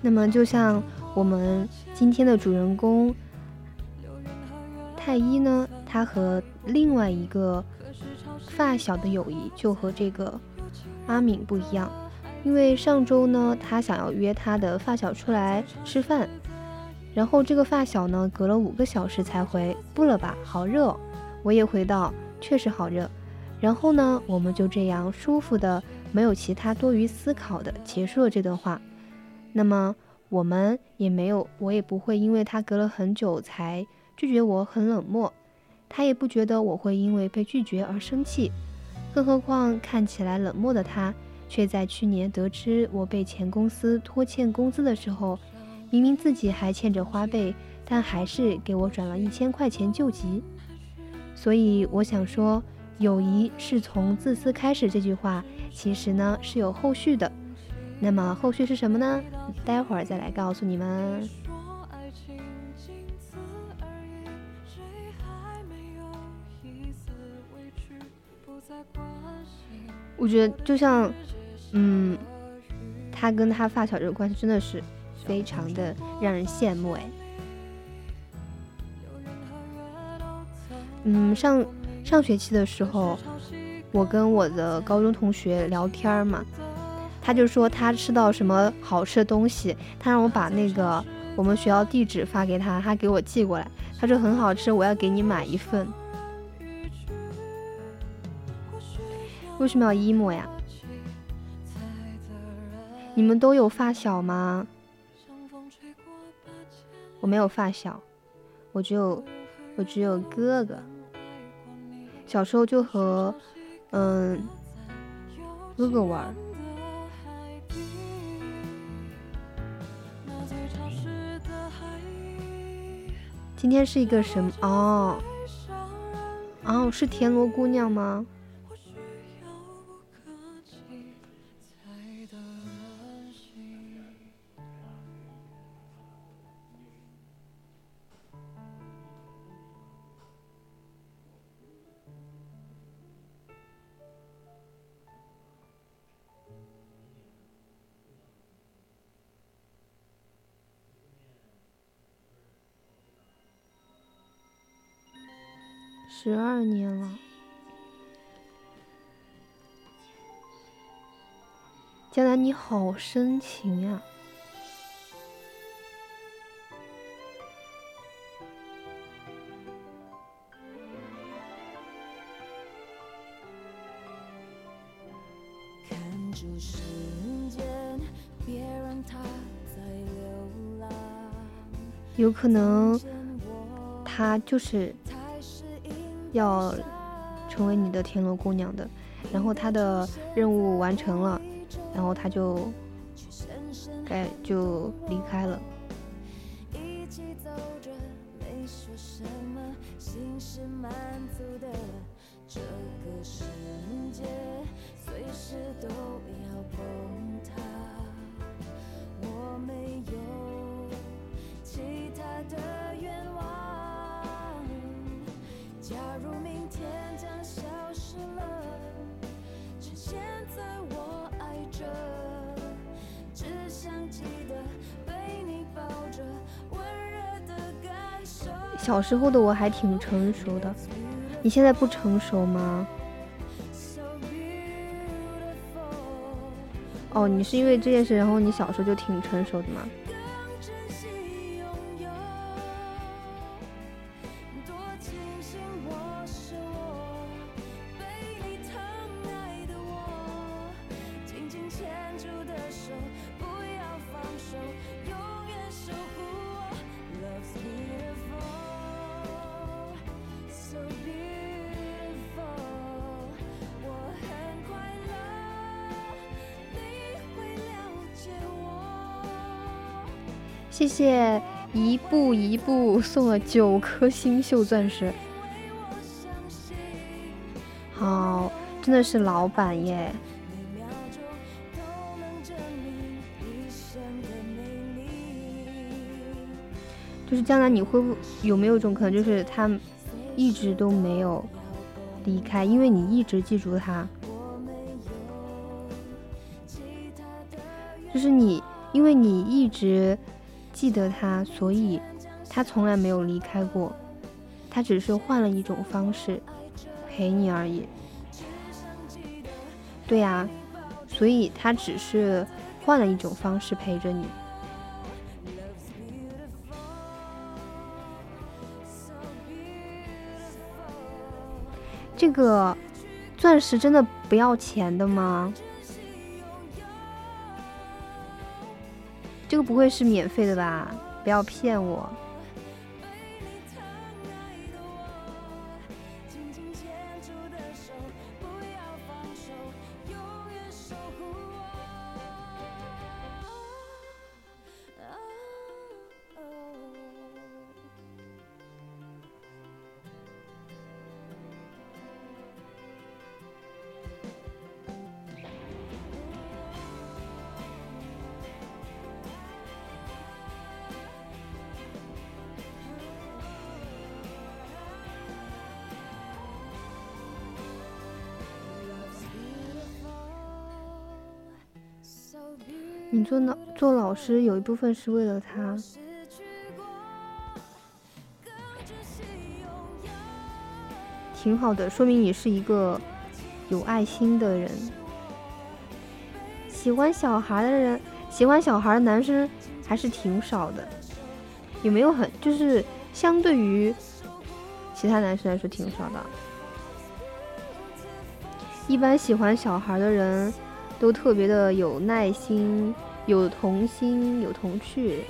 那么，就像我们今天的主人公太一呢，他和另外一个发小的友谊就和这个阿敏不一样，因为上周呢，他想要约他的发小出来吃饭，然后这个发小呢，隔了五个小时才回，不了吧，好热。我也回到，确实好热。然后呢，我们就这样舒服的，没有其他多余思考的结束了这段话。那么我们也没有，我也不会因为他隔了很久才拒绝我很冷漠，他也不觉得我会因为被拒绝而生气。更何况看起来冷漠的他，却在去年得知我被前公司拖欠工资的时候，明明自己还欠着花呗，但还是给我转了一千块钱救急。所以我想说，友谊是从自私开始这句话，其实呢是有后续的。那么后续是什么呢？待会儿再来告诉你们。我觉得就像，嗯，他跟他发小这个关系真的是非常的让人羡慕哎。嗯，上上学期的时候，我跟我的高中同学聊天嘛。他就说他吃到什么好吃的东西，他让我把那个我们学校地址发给他，他给我寄过来。他说很好吃，我要给你买一份。为什么要 emo 呀？你们都有发小吗？我没有发小，我只有我只有哥哥。小时候就和嗯哥哥玩。今天是一个什么？哦，哦，是田螺姑娘吗？十二年了。江南你好深情呀有可能他就是要成为你的田螺姑娘的，然后他的任务完成了，然后他就该就离开了。小时候的我还挺成熟的，你现在不成熟吗？哦，你是因为这件事，然后你小时候就挺成熟的吗？步一步送了九颗星秀钻石，好，真的是老板耶！就是将来你会不有没有一种可能，就是他一直都没有离开，因为你一直记住他，就是你，因为你一直记得他，所以他从来没有离开过，他只是换了一种方式陪你而已。对呀、所以他只是换了一种方式陪着你。这个钻石真的不要钱的吗？这个不会是免费的吧？不要骗我！做老做老师有一部分是为了他，挺好的，说明你是一个有爱心的人。喜欢小孩的人，喜欢小孩的男生还是挺少的，有没有很就是相对于其他男生来说挺少的。一般喜欢小孩的人都特别的有耐心、有童心、有童趣。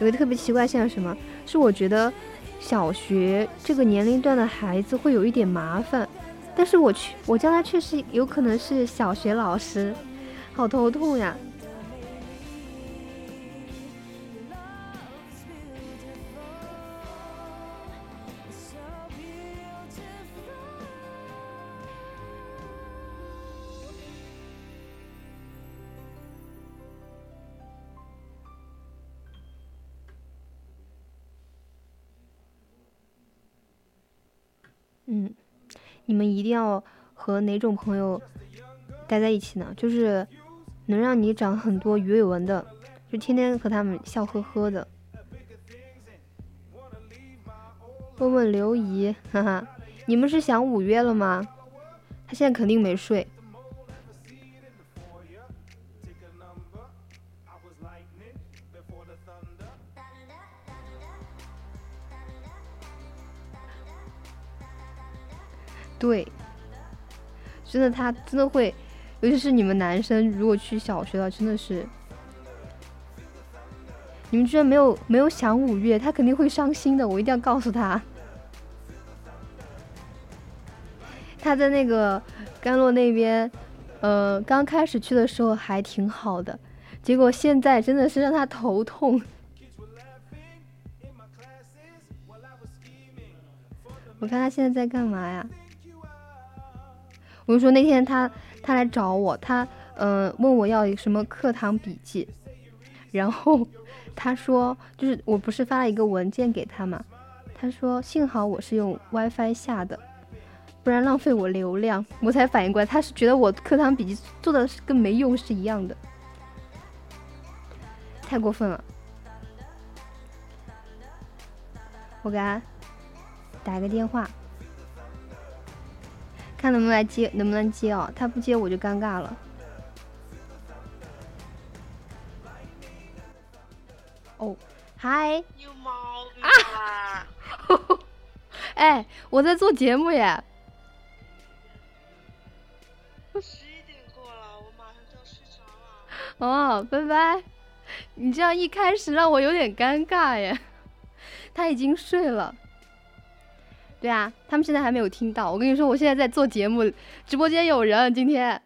有个特别奇怪现象什么？是我觉得小学这个年龄段的孩子会有一点麻烦，但是我去，我将来确实有可能是小学老师，好头痛呀。你们一定要和哪种朋友待在一起呢？就是能让你长很多鱼尾纹的，就天天和他们笑呵呵的。问问刘姨，哈哈，你们是想五月了吗？他现在肯定没睡。对，真的，他真的会，尤其是你们男生，如果去小学了，真的是，你们居然没有没有想五月，他肯定会伤心的，我一定要告诉他。他在那个甘露那边，呃，刚开始去的时候还挺好的，结果现在真的是让他头痛。我看他现在在干嘛呀？我就说那天他他来找我，他嗯、呃问我要一个什么课堂笔记，然后他说就是我不是发了一个文件给他嘛，他说幸好我是用 WiFi 下的，不然浪费我流量。我才反应过来，他是觉得我课堂笔记做的是跟没用是一样的，太过分了。我给他打个电话。看能不能来接，能不能接哦？他不接我就尴尬了。哦，嗨，有毛病啊！(laughs) 哎，我在做节目耶。十一点过了，我马上就要睡着了。哦，拜拜。你这样一开始让我有点尴尬耶。他已经睡了。对啊，他们现在还没有听到。我跟你说，我现在在做节目，直播间有人。今天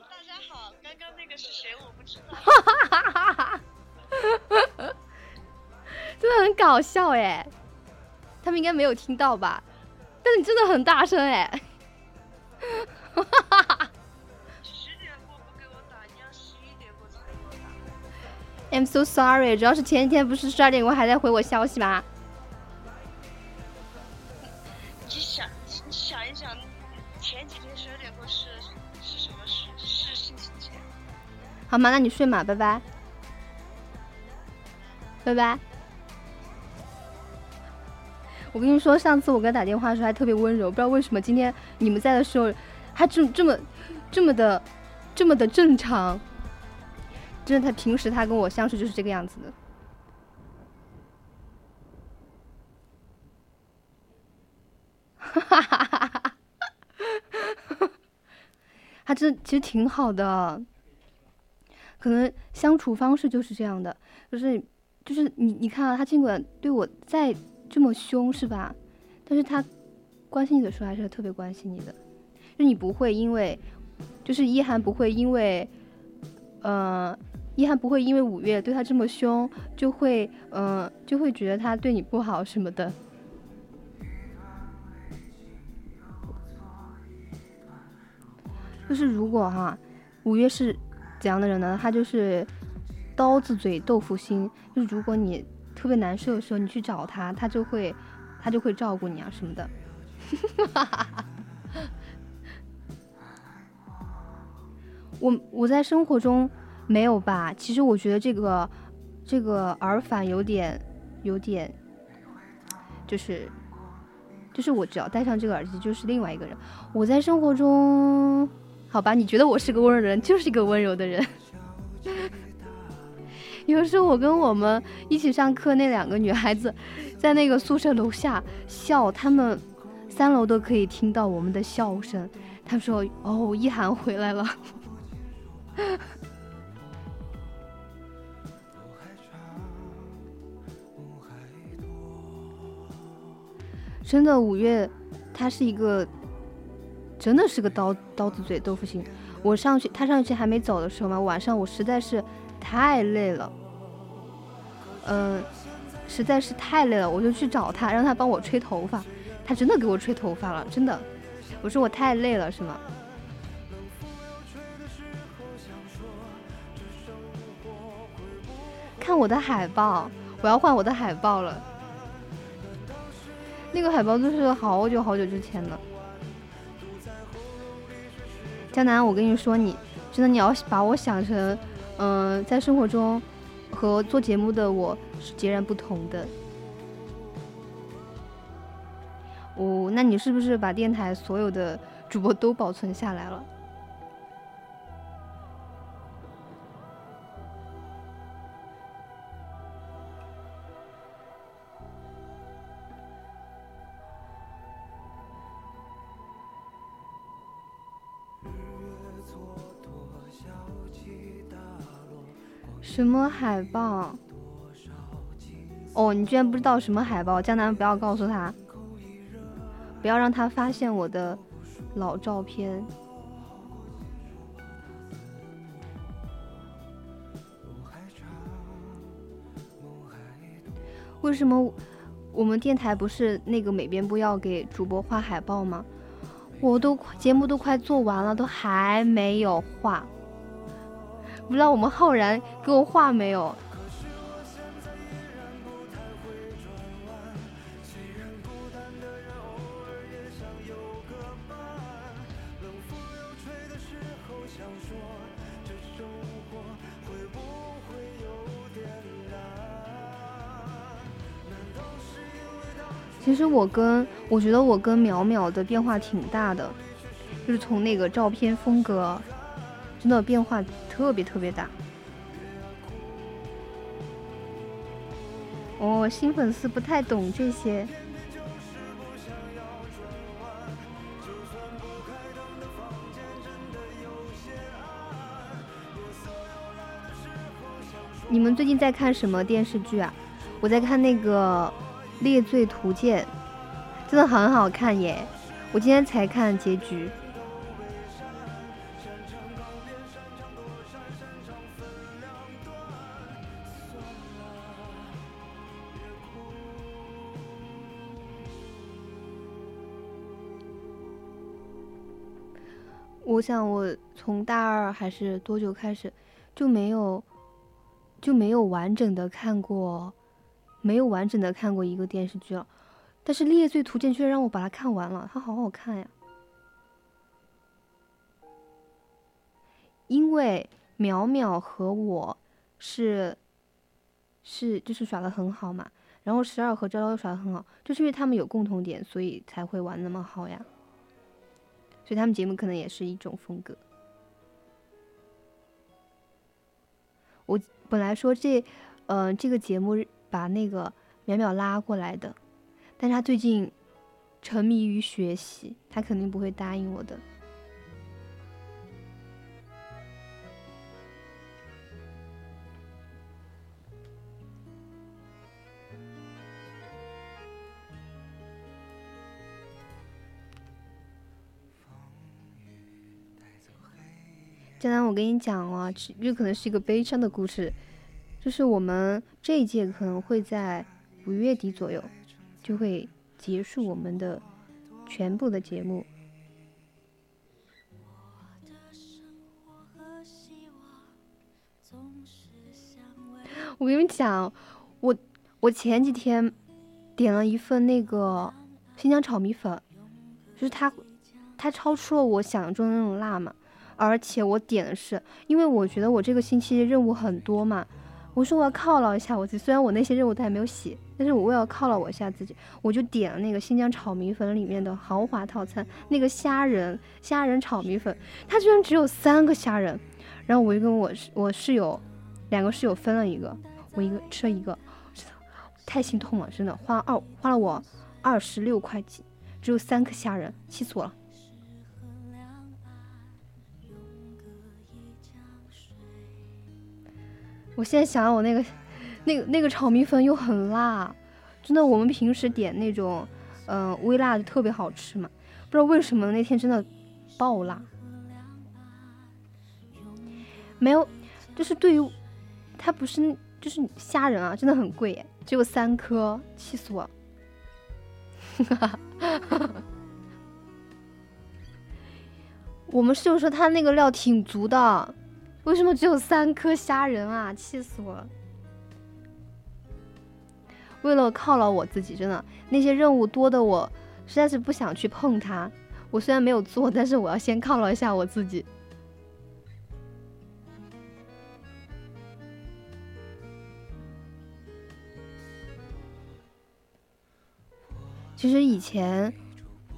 大家好，刚刚那个是谁？我不知道。真的很搞笑哎。他们应该没有听到吧？但是你真的很大声哎。哈哈哈十点过不给我打，你要十一点过才给我打。I'm so sorry，主要是前几天不是十二点过还在回我消息吗？好吗？那你睡嘛，拜拜，拜拜。我跟你说，上次我给他打电话的时候还特别温柔，不知道为什么今天你们在的时候，他这这么这么的这么的正常。真的，他平时他跟我相处就是这个样子的。哈哈哈哈哈！他真的其实挺好的，可能相处方式就是这样的，就是就是你你看啊，他尽管对我再这么凶是吧？但是他关心你的时候还是特别关心你的，就你不会因为，就是一涵不会因为，呃，一涵不会因为五月对他这么凶，就会呃就会觉得他对你不好什么的。就是如果哈，五月是怎样的人呢？他就是刀子嘴豆腐心。就是如果你特别难受的时候，你去找他，他就会他就会照顾你啊什么的。我我在生活中没有吧？其实我觉得这个这个耳返有点有点，就是就是我只要戴上这个耳机就是另外一个人。我在生活中。好吧，你觉得我是个温柔的人，就是一个温柔的人。(laughs) 有时候我跟我们一起上课那两个女孩子，在那个宿舍楼下笑，她们三楼都可以听到我们的笑声。她说：“哦，一涵回来了。(laughs) ”真的，五月，她是一个。真的是个刀刀子嘴豆腐心。我上去，他上去还没走的时候嘛，晚上我实在是太累了，嗯、实在是太累了，我就去找他，让他帮我吹头发。他真的给我吹头发了，真的。我说我太累了，是吗？看我的海报，我要换我的海报了。那个海报都是好久好久之前的。江南，我跟你说你，真的你要把我想成，嗯、在生活中和做节目的我是截然不同的。哦，那你是不是把电台所有的主播都保存下来了？什么海报？哦，你居然不知道什么海报？江南不要告诉他，不要让他发现我的老照片。为什么我们电台不是那个美编部要给主播画海报吗？我都快节目都快做完了，都还没有画。不知道我们浩然给我画没有？其实我跟我觉得我跟淼淼的变化挺大的，就是从那个照片风格，真的变化特别特别大。哦，新粉丝不太懂这些。你们最近在看什么电视剧啊？我在看那个《猎罪图鉴》，真的很好看耶！我今天才看结局。我想，我从大二还是多久开始，就没有就没有完整的看过，没有完整的看过一个电视剧了。但是《猎罪图鉴》却让我把它看完了，它好好看呀！因为淼淼和我是是就是耍的很好嘛，然后十二和昭昭又耍的很好，就是因为他们有共同点，所以才会玩那么好呀。所以他们节目可能也是一种风格。我本来说这，呃，这个节目把那个淼淼拉过来的，但是他最近沉迷于学习，他肯定不会答应我的。江南，我跟你讲啊，这可能是一个悲伤的故事，就是我们这一届可能会在五月底左右就会结束我们的全部的节目。我跟你们讲，我我前几天点了一份那个新疆炒米粉，就是它它超出了我想象中的那种辣嘛。而且我点的是，因为我觉得我这个星期任务很多嘛，我说我要犒劳一下我自己。虽然我那些任务都还没有写，但是我为了犒劳我一下自己，我就点了那个新疆炒米粉里面的豪华套餐，那个虾仁虾仁炒米粉，它居然只有三个虾仁，然后我就跟我我室友两个室友分了一个，我一个吃了一个，太心痛了，真的花二花了我二十六块几，只有三颗虾仁，气死我了。我现在想，我那个、那个、那个炒米粉又很辣，真的。我们平时点那种，嗯，微辣的特别好吃嘛。不知道为什么那天真的爆辣，没有，就是对于它不是就是虾仁啊，真的很贵，只有三颗，气死我了。(laughs) 我们室友说他那个料挺足的。为什么只有三颗虾仁啊？气死我了！为了犒劳我自己，真的那些任务多的我实在是不想去碰它。我虽然没有做，但是我要先犒劳一下我自己。其实以前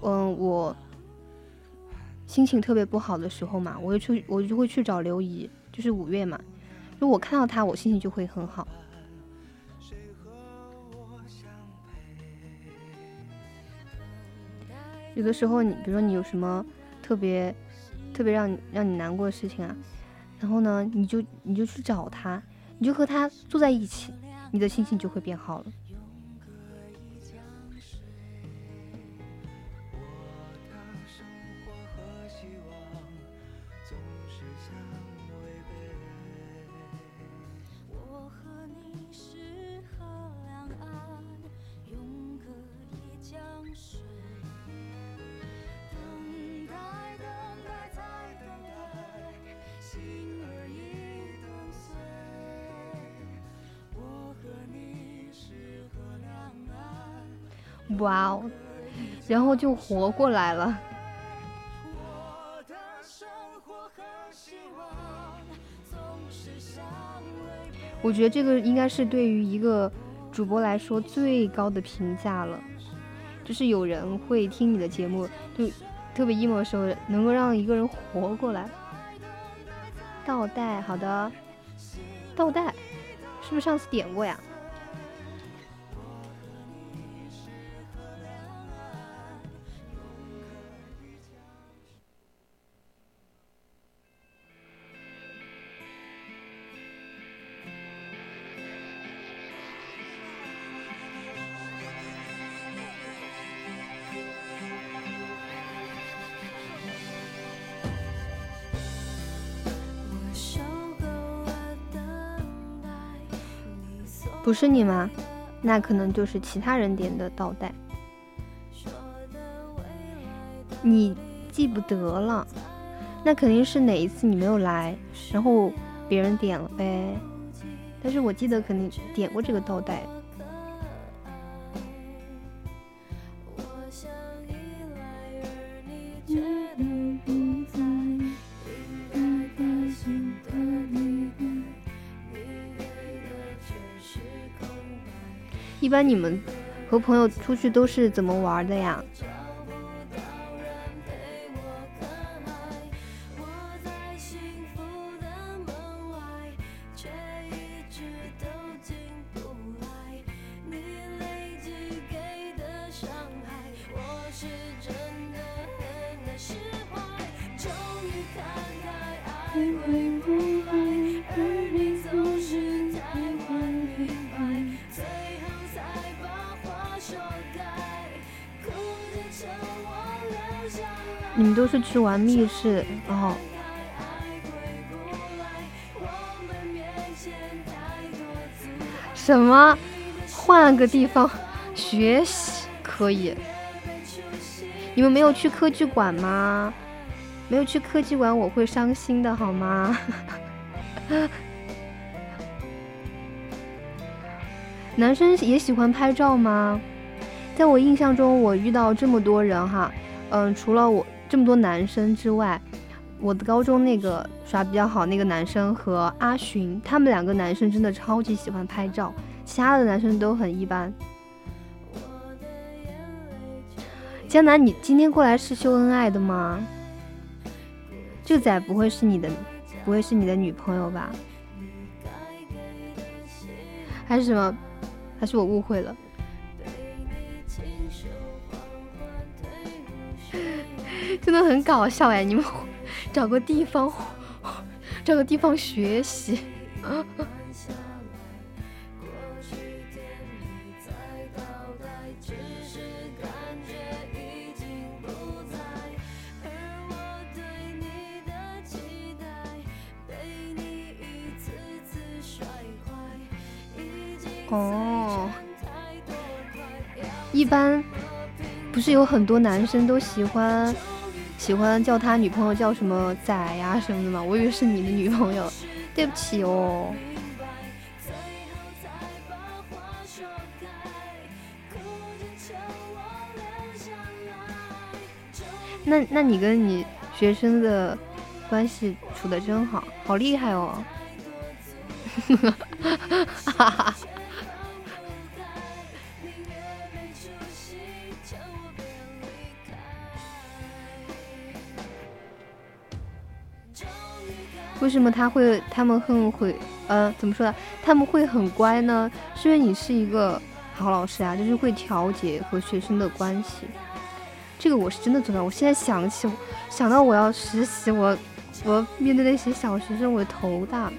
嗯，我心情特别不好的时候嘛，我会去，我就会去找刘怡，就是五月嘛。如果我看到他，我心情就会很好。有的时候你，比如说你有什么特别特别让你让你难过的事情啊，然后呢，你就你就去找他，你就和他坐在一起，你的心情就会变好了。后就活过来了。我的生活和希望总是相违背。我觉得这个应该是对于一个主播来说最高的评价了，就是有人会听你的节目，就特别 emo 的时候，能够让一个人活过来。倒带，好的，倒带，是不是上次点过呀？不是你吗？那可能就是其他人点的倒带，你记不得了，那肯定是哪一次你没有来，然后别人点了呗。但是我记得肯定点过这个倒带。那你们和朋友出去都是怎么玩的呀？玩密室哦？什么？换个地方学习可以？你们没有去科技馆吗？没有去科技馆，我会伤心的好吗？(laughs) 男生也喜欢拍照吗？在我印象中，我遇到这么多人哈，嗯，除了我这么多男生之外，我的高中那个耍比较好那个男生和阿寻，他们两个男生真的超级喜欢拍照，其他的男生都很一般。江南，你今天过来是秀恩爱的吗？这仔不会是你的，不会是你的女朋友吧？还是什么？还是我误会了？真的很搞笑哎！你们找个地方，找个地方学习。哦，一般不是有很多男生都喜欢喜欢叫他女朋友叫什么仔呀什么的吗？我以为是你的女朋友，(laughs) 对不起哦。那那你跟你学生的关系处的真好，好厉害哦！(laughs) (laughs) 哈哈。为什么他会他们很会呃怎么说呢？他们会很乖呢？是因为你是一个好老师啊，就是会调节和学生的关系。这个我是真的做到。我现在想起想到我要实习，我我面对那些小学生，我头大。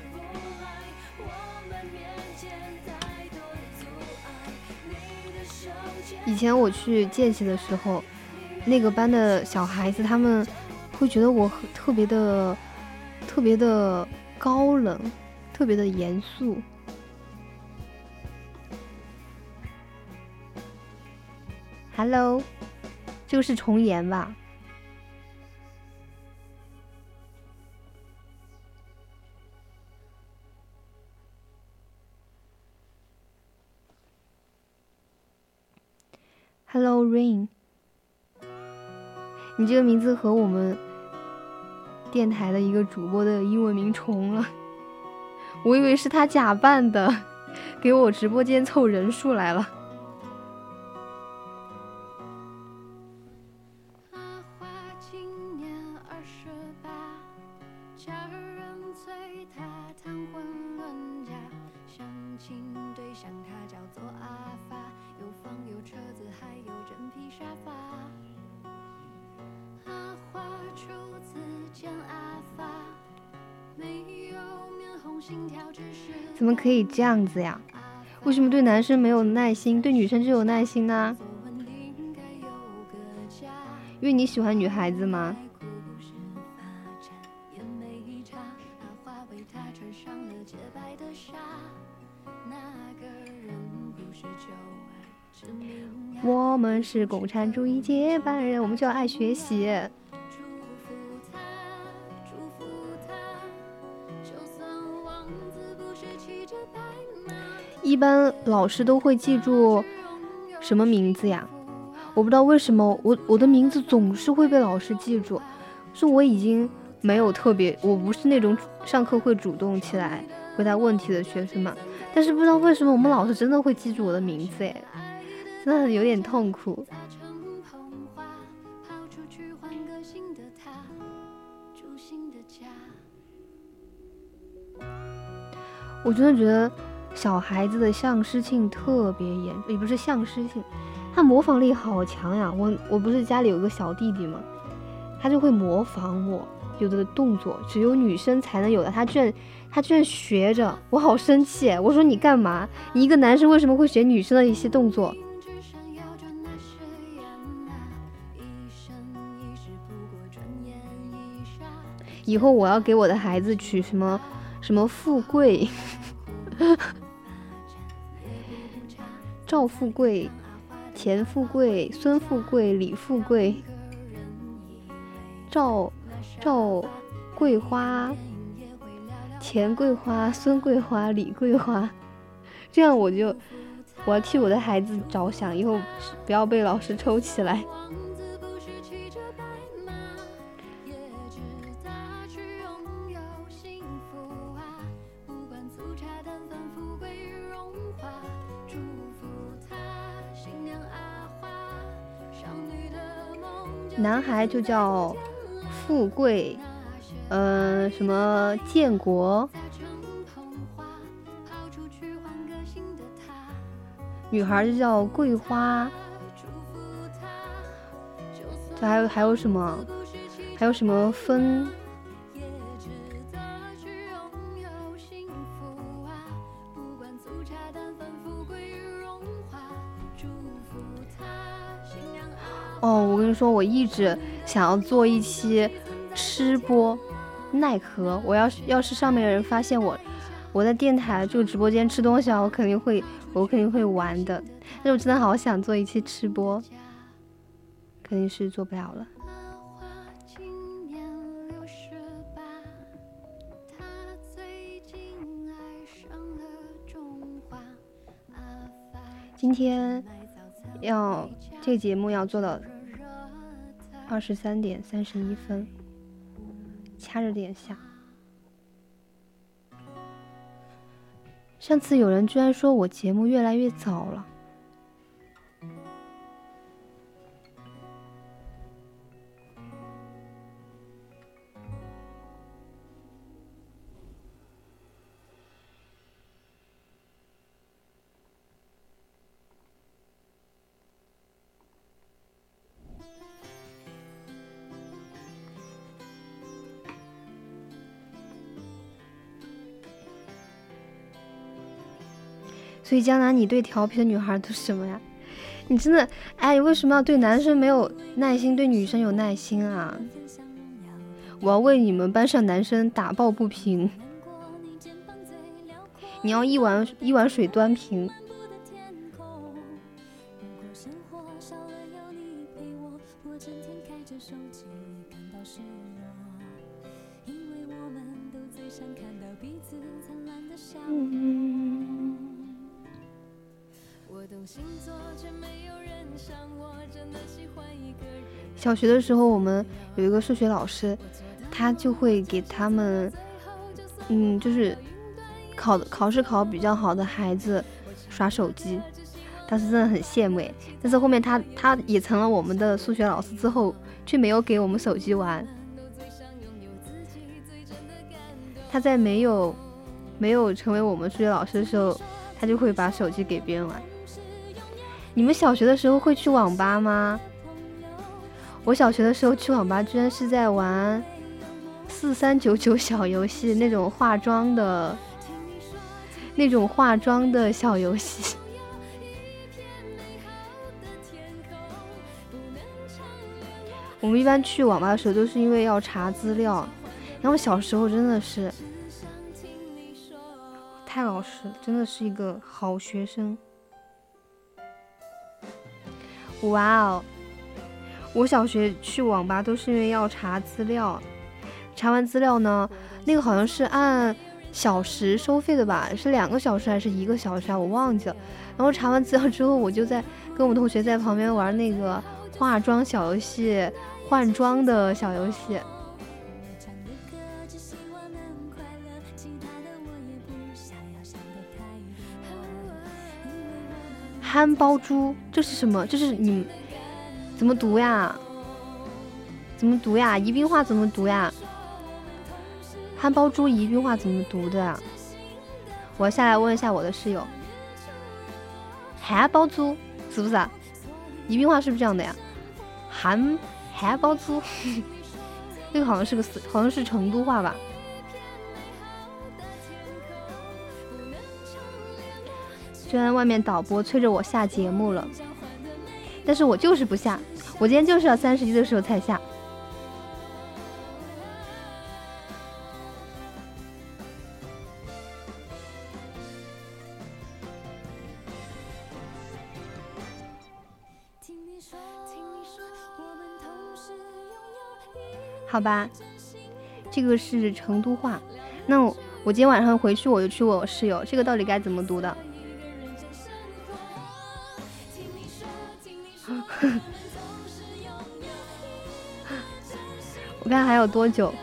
以前我去见习的时候，那个班的小孩子他们会觉得我特别的、特别的高冷，特别的严肃。Hello，这个是重言吧？Hello Rain，你这个名字和我们电台的一个主播的英文名重了，我以为是他假扮的，给我直播间凑人数来了。可以这样子呀？为什么对男生没有耐心，对女生就有耐心呢？因为你喜欢女孩子吗？我们是共产主义接班人，我们就要爱学习。一般老师都会记住什么名字呀？我不知道为什么我我的名字总是会被老师记住，是我已经没有特别，我不是那种上课会主动起来回答问题的学生嘛。但是不知道为什么我们老师真的会记住我的名字，哎，真的有点痛苦。我真的觉得小孩子的相失性特别严，也不是相失性，他模仿力好强呀。我我不是家里有个小弟弟吗？他就会模仿我有的动作，只有女生才能有的，他居然他居然学着，我好生气。我说你干嘛？你一个男生为什么会学女生的一些动作？以后我要给我的孩子取什么什么富贵，赵富贵、钱富贵、孙富贵、李富贵、赵赵桂花、钱桂花、孙桂花、李桂花，这样我就我要替我的孩子着想，以后不要被老师抽起来。男孩就叫富贵，呃，什么建国，女孩就叫桂花，这还有还有什么？还有什么分？啊！哦，我跟你说，我一直想要做一期吃播，奈何我要是要是上面的人发现我我在电台这个直播间吃东西啊，我肯定会我肯定会玩的。但是我真的好想做一期吃播，肯定是做不了了。今，天要这个节目要做到二十三点三十一分，掐着点下。上次有人居然说我节目越来越早了，所以江南，你对调皮的女孩都是什么呀？你真的，哎，为什么要对男生没有耐心，对女生有耐心啊？我要为你们班上男生打抱不平。你要一碗一碗水端平。小学的时候，我们有一个数学老师，他就会给他们，嗯，就是考考试考比较好的孩子耍手机，当时真的很羡慕。但是后面他他也成了我们的数学老师之后，却没有给我们手机玩。他在没有没有成为我们数学老师的时候，他就会把手机给别人玩。你们小学的时候会去网吧吗？我小学的时候去网吧，居然是在玩四三九九小游戏那种化妆的，那种化妆的小游戏。(laughs) 我们一般去网吧的时候，都是因为要查资料。然后小时候真的是太老实，真的是一个好学生。哇哦！我小学去网吧都是因为要查资料，查完资料呢，那个好像是按小时收费的吧，是两个小时还是一个小时啊？我忘记了。然后查完资料之后，我就在跟我们同学在旁边玩那个化妆小游戏、换装的小游戏。(laughs) 憨包猪，这是什么？这是你。怎么读呀？怎么读呀？宜宾话怎么读呀？憨包猪宜宾话怎么读的？我下来问一下我的室友。憨包猪是不是啊？宜宾话是不是这样的呀？憨憨包猪，(laughs) 那个好像是个好像是成都话吧？居然外面导播催着我下节目了。但是我就是不下，我今天就是要三十一的时候才下。好吧，这个是成都话。那我我今天晚上回去我就去问我室友，这个到底该怎么读的？(laughs) 我看还有多久？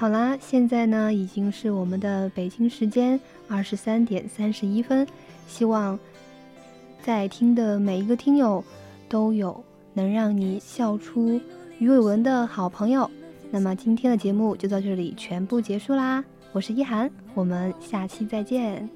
好啦，现在呢已经是我们的北京时间二十三点三十一分，希望在听的每一个听友都有能让你笑出鱼尾纹的好朋友。那么今天的节目就到这里全部结束啦，我是一涵，我们下期再见。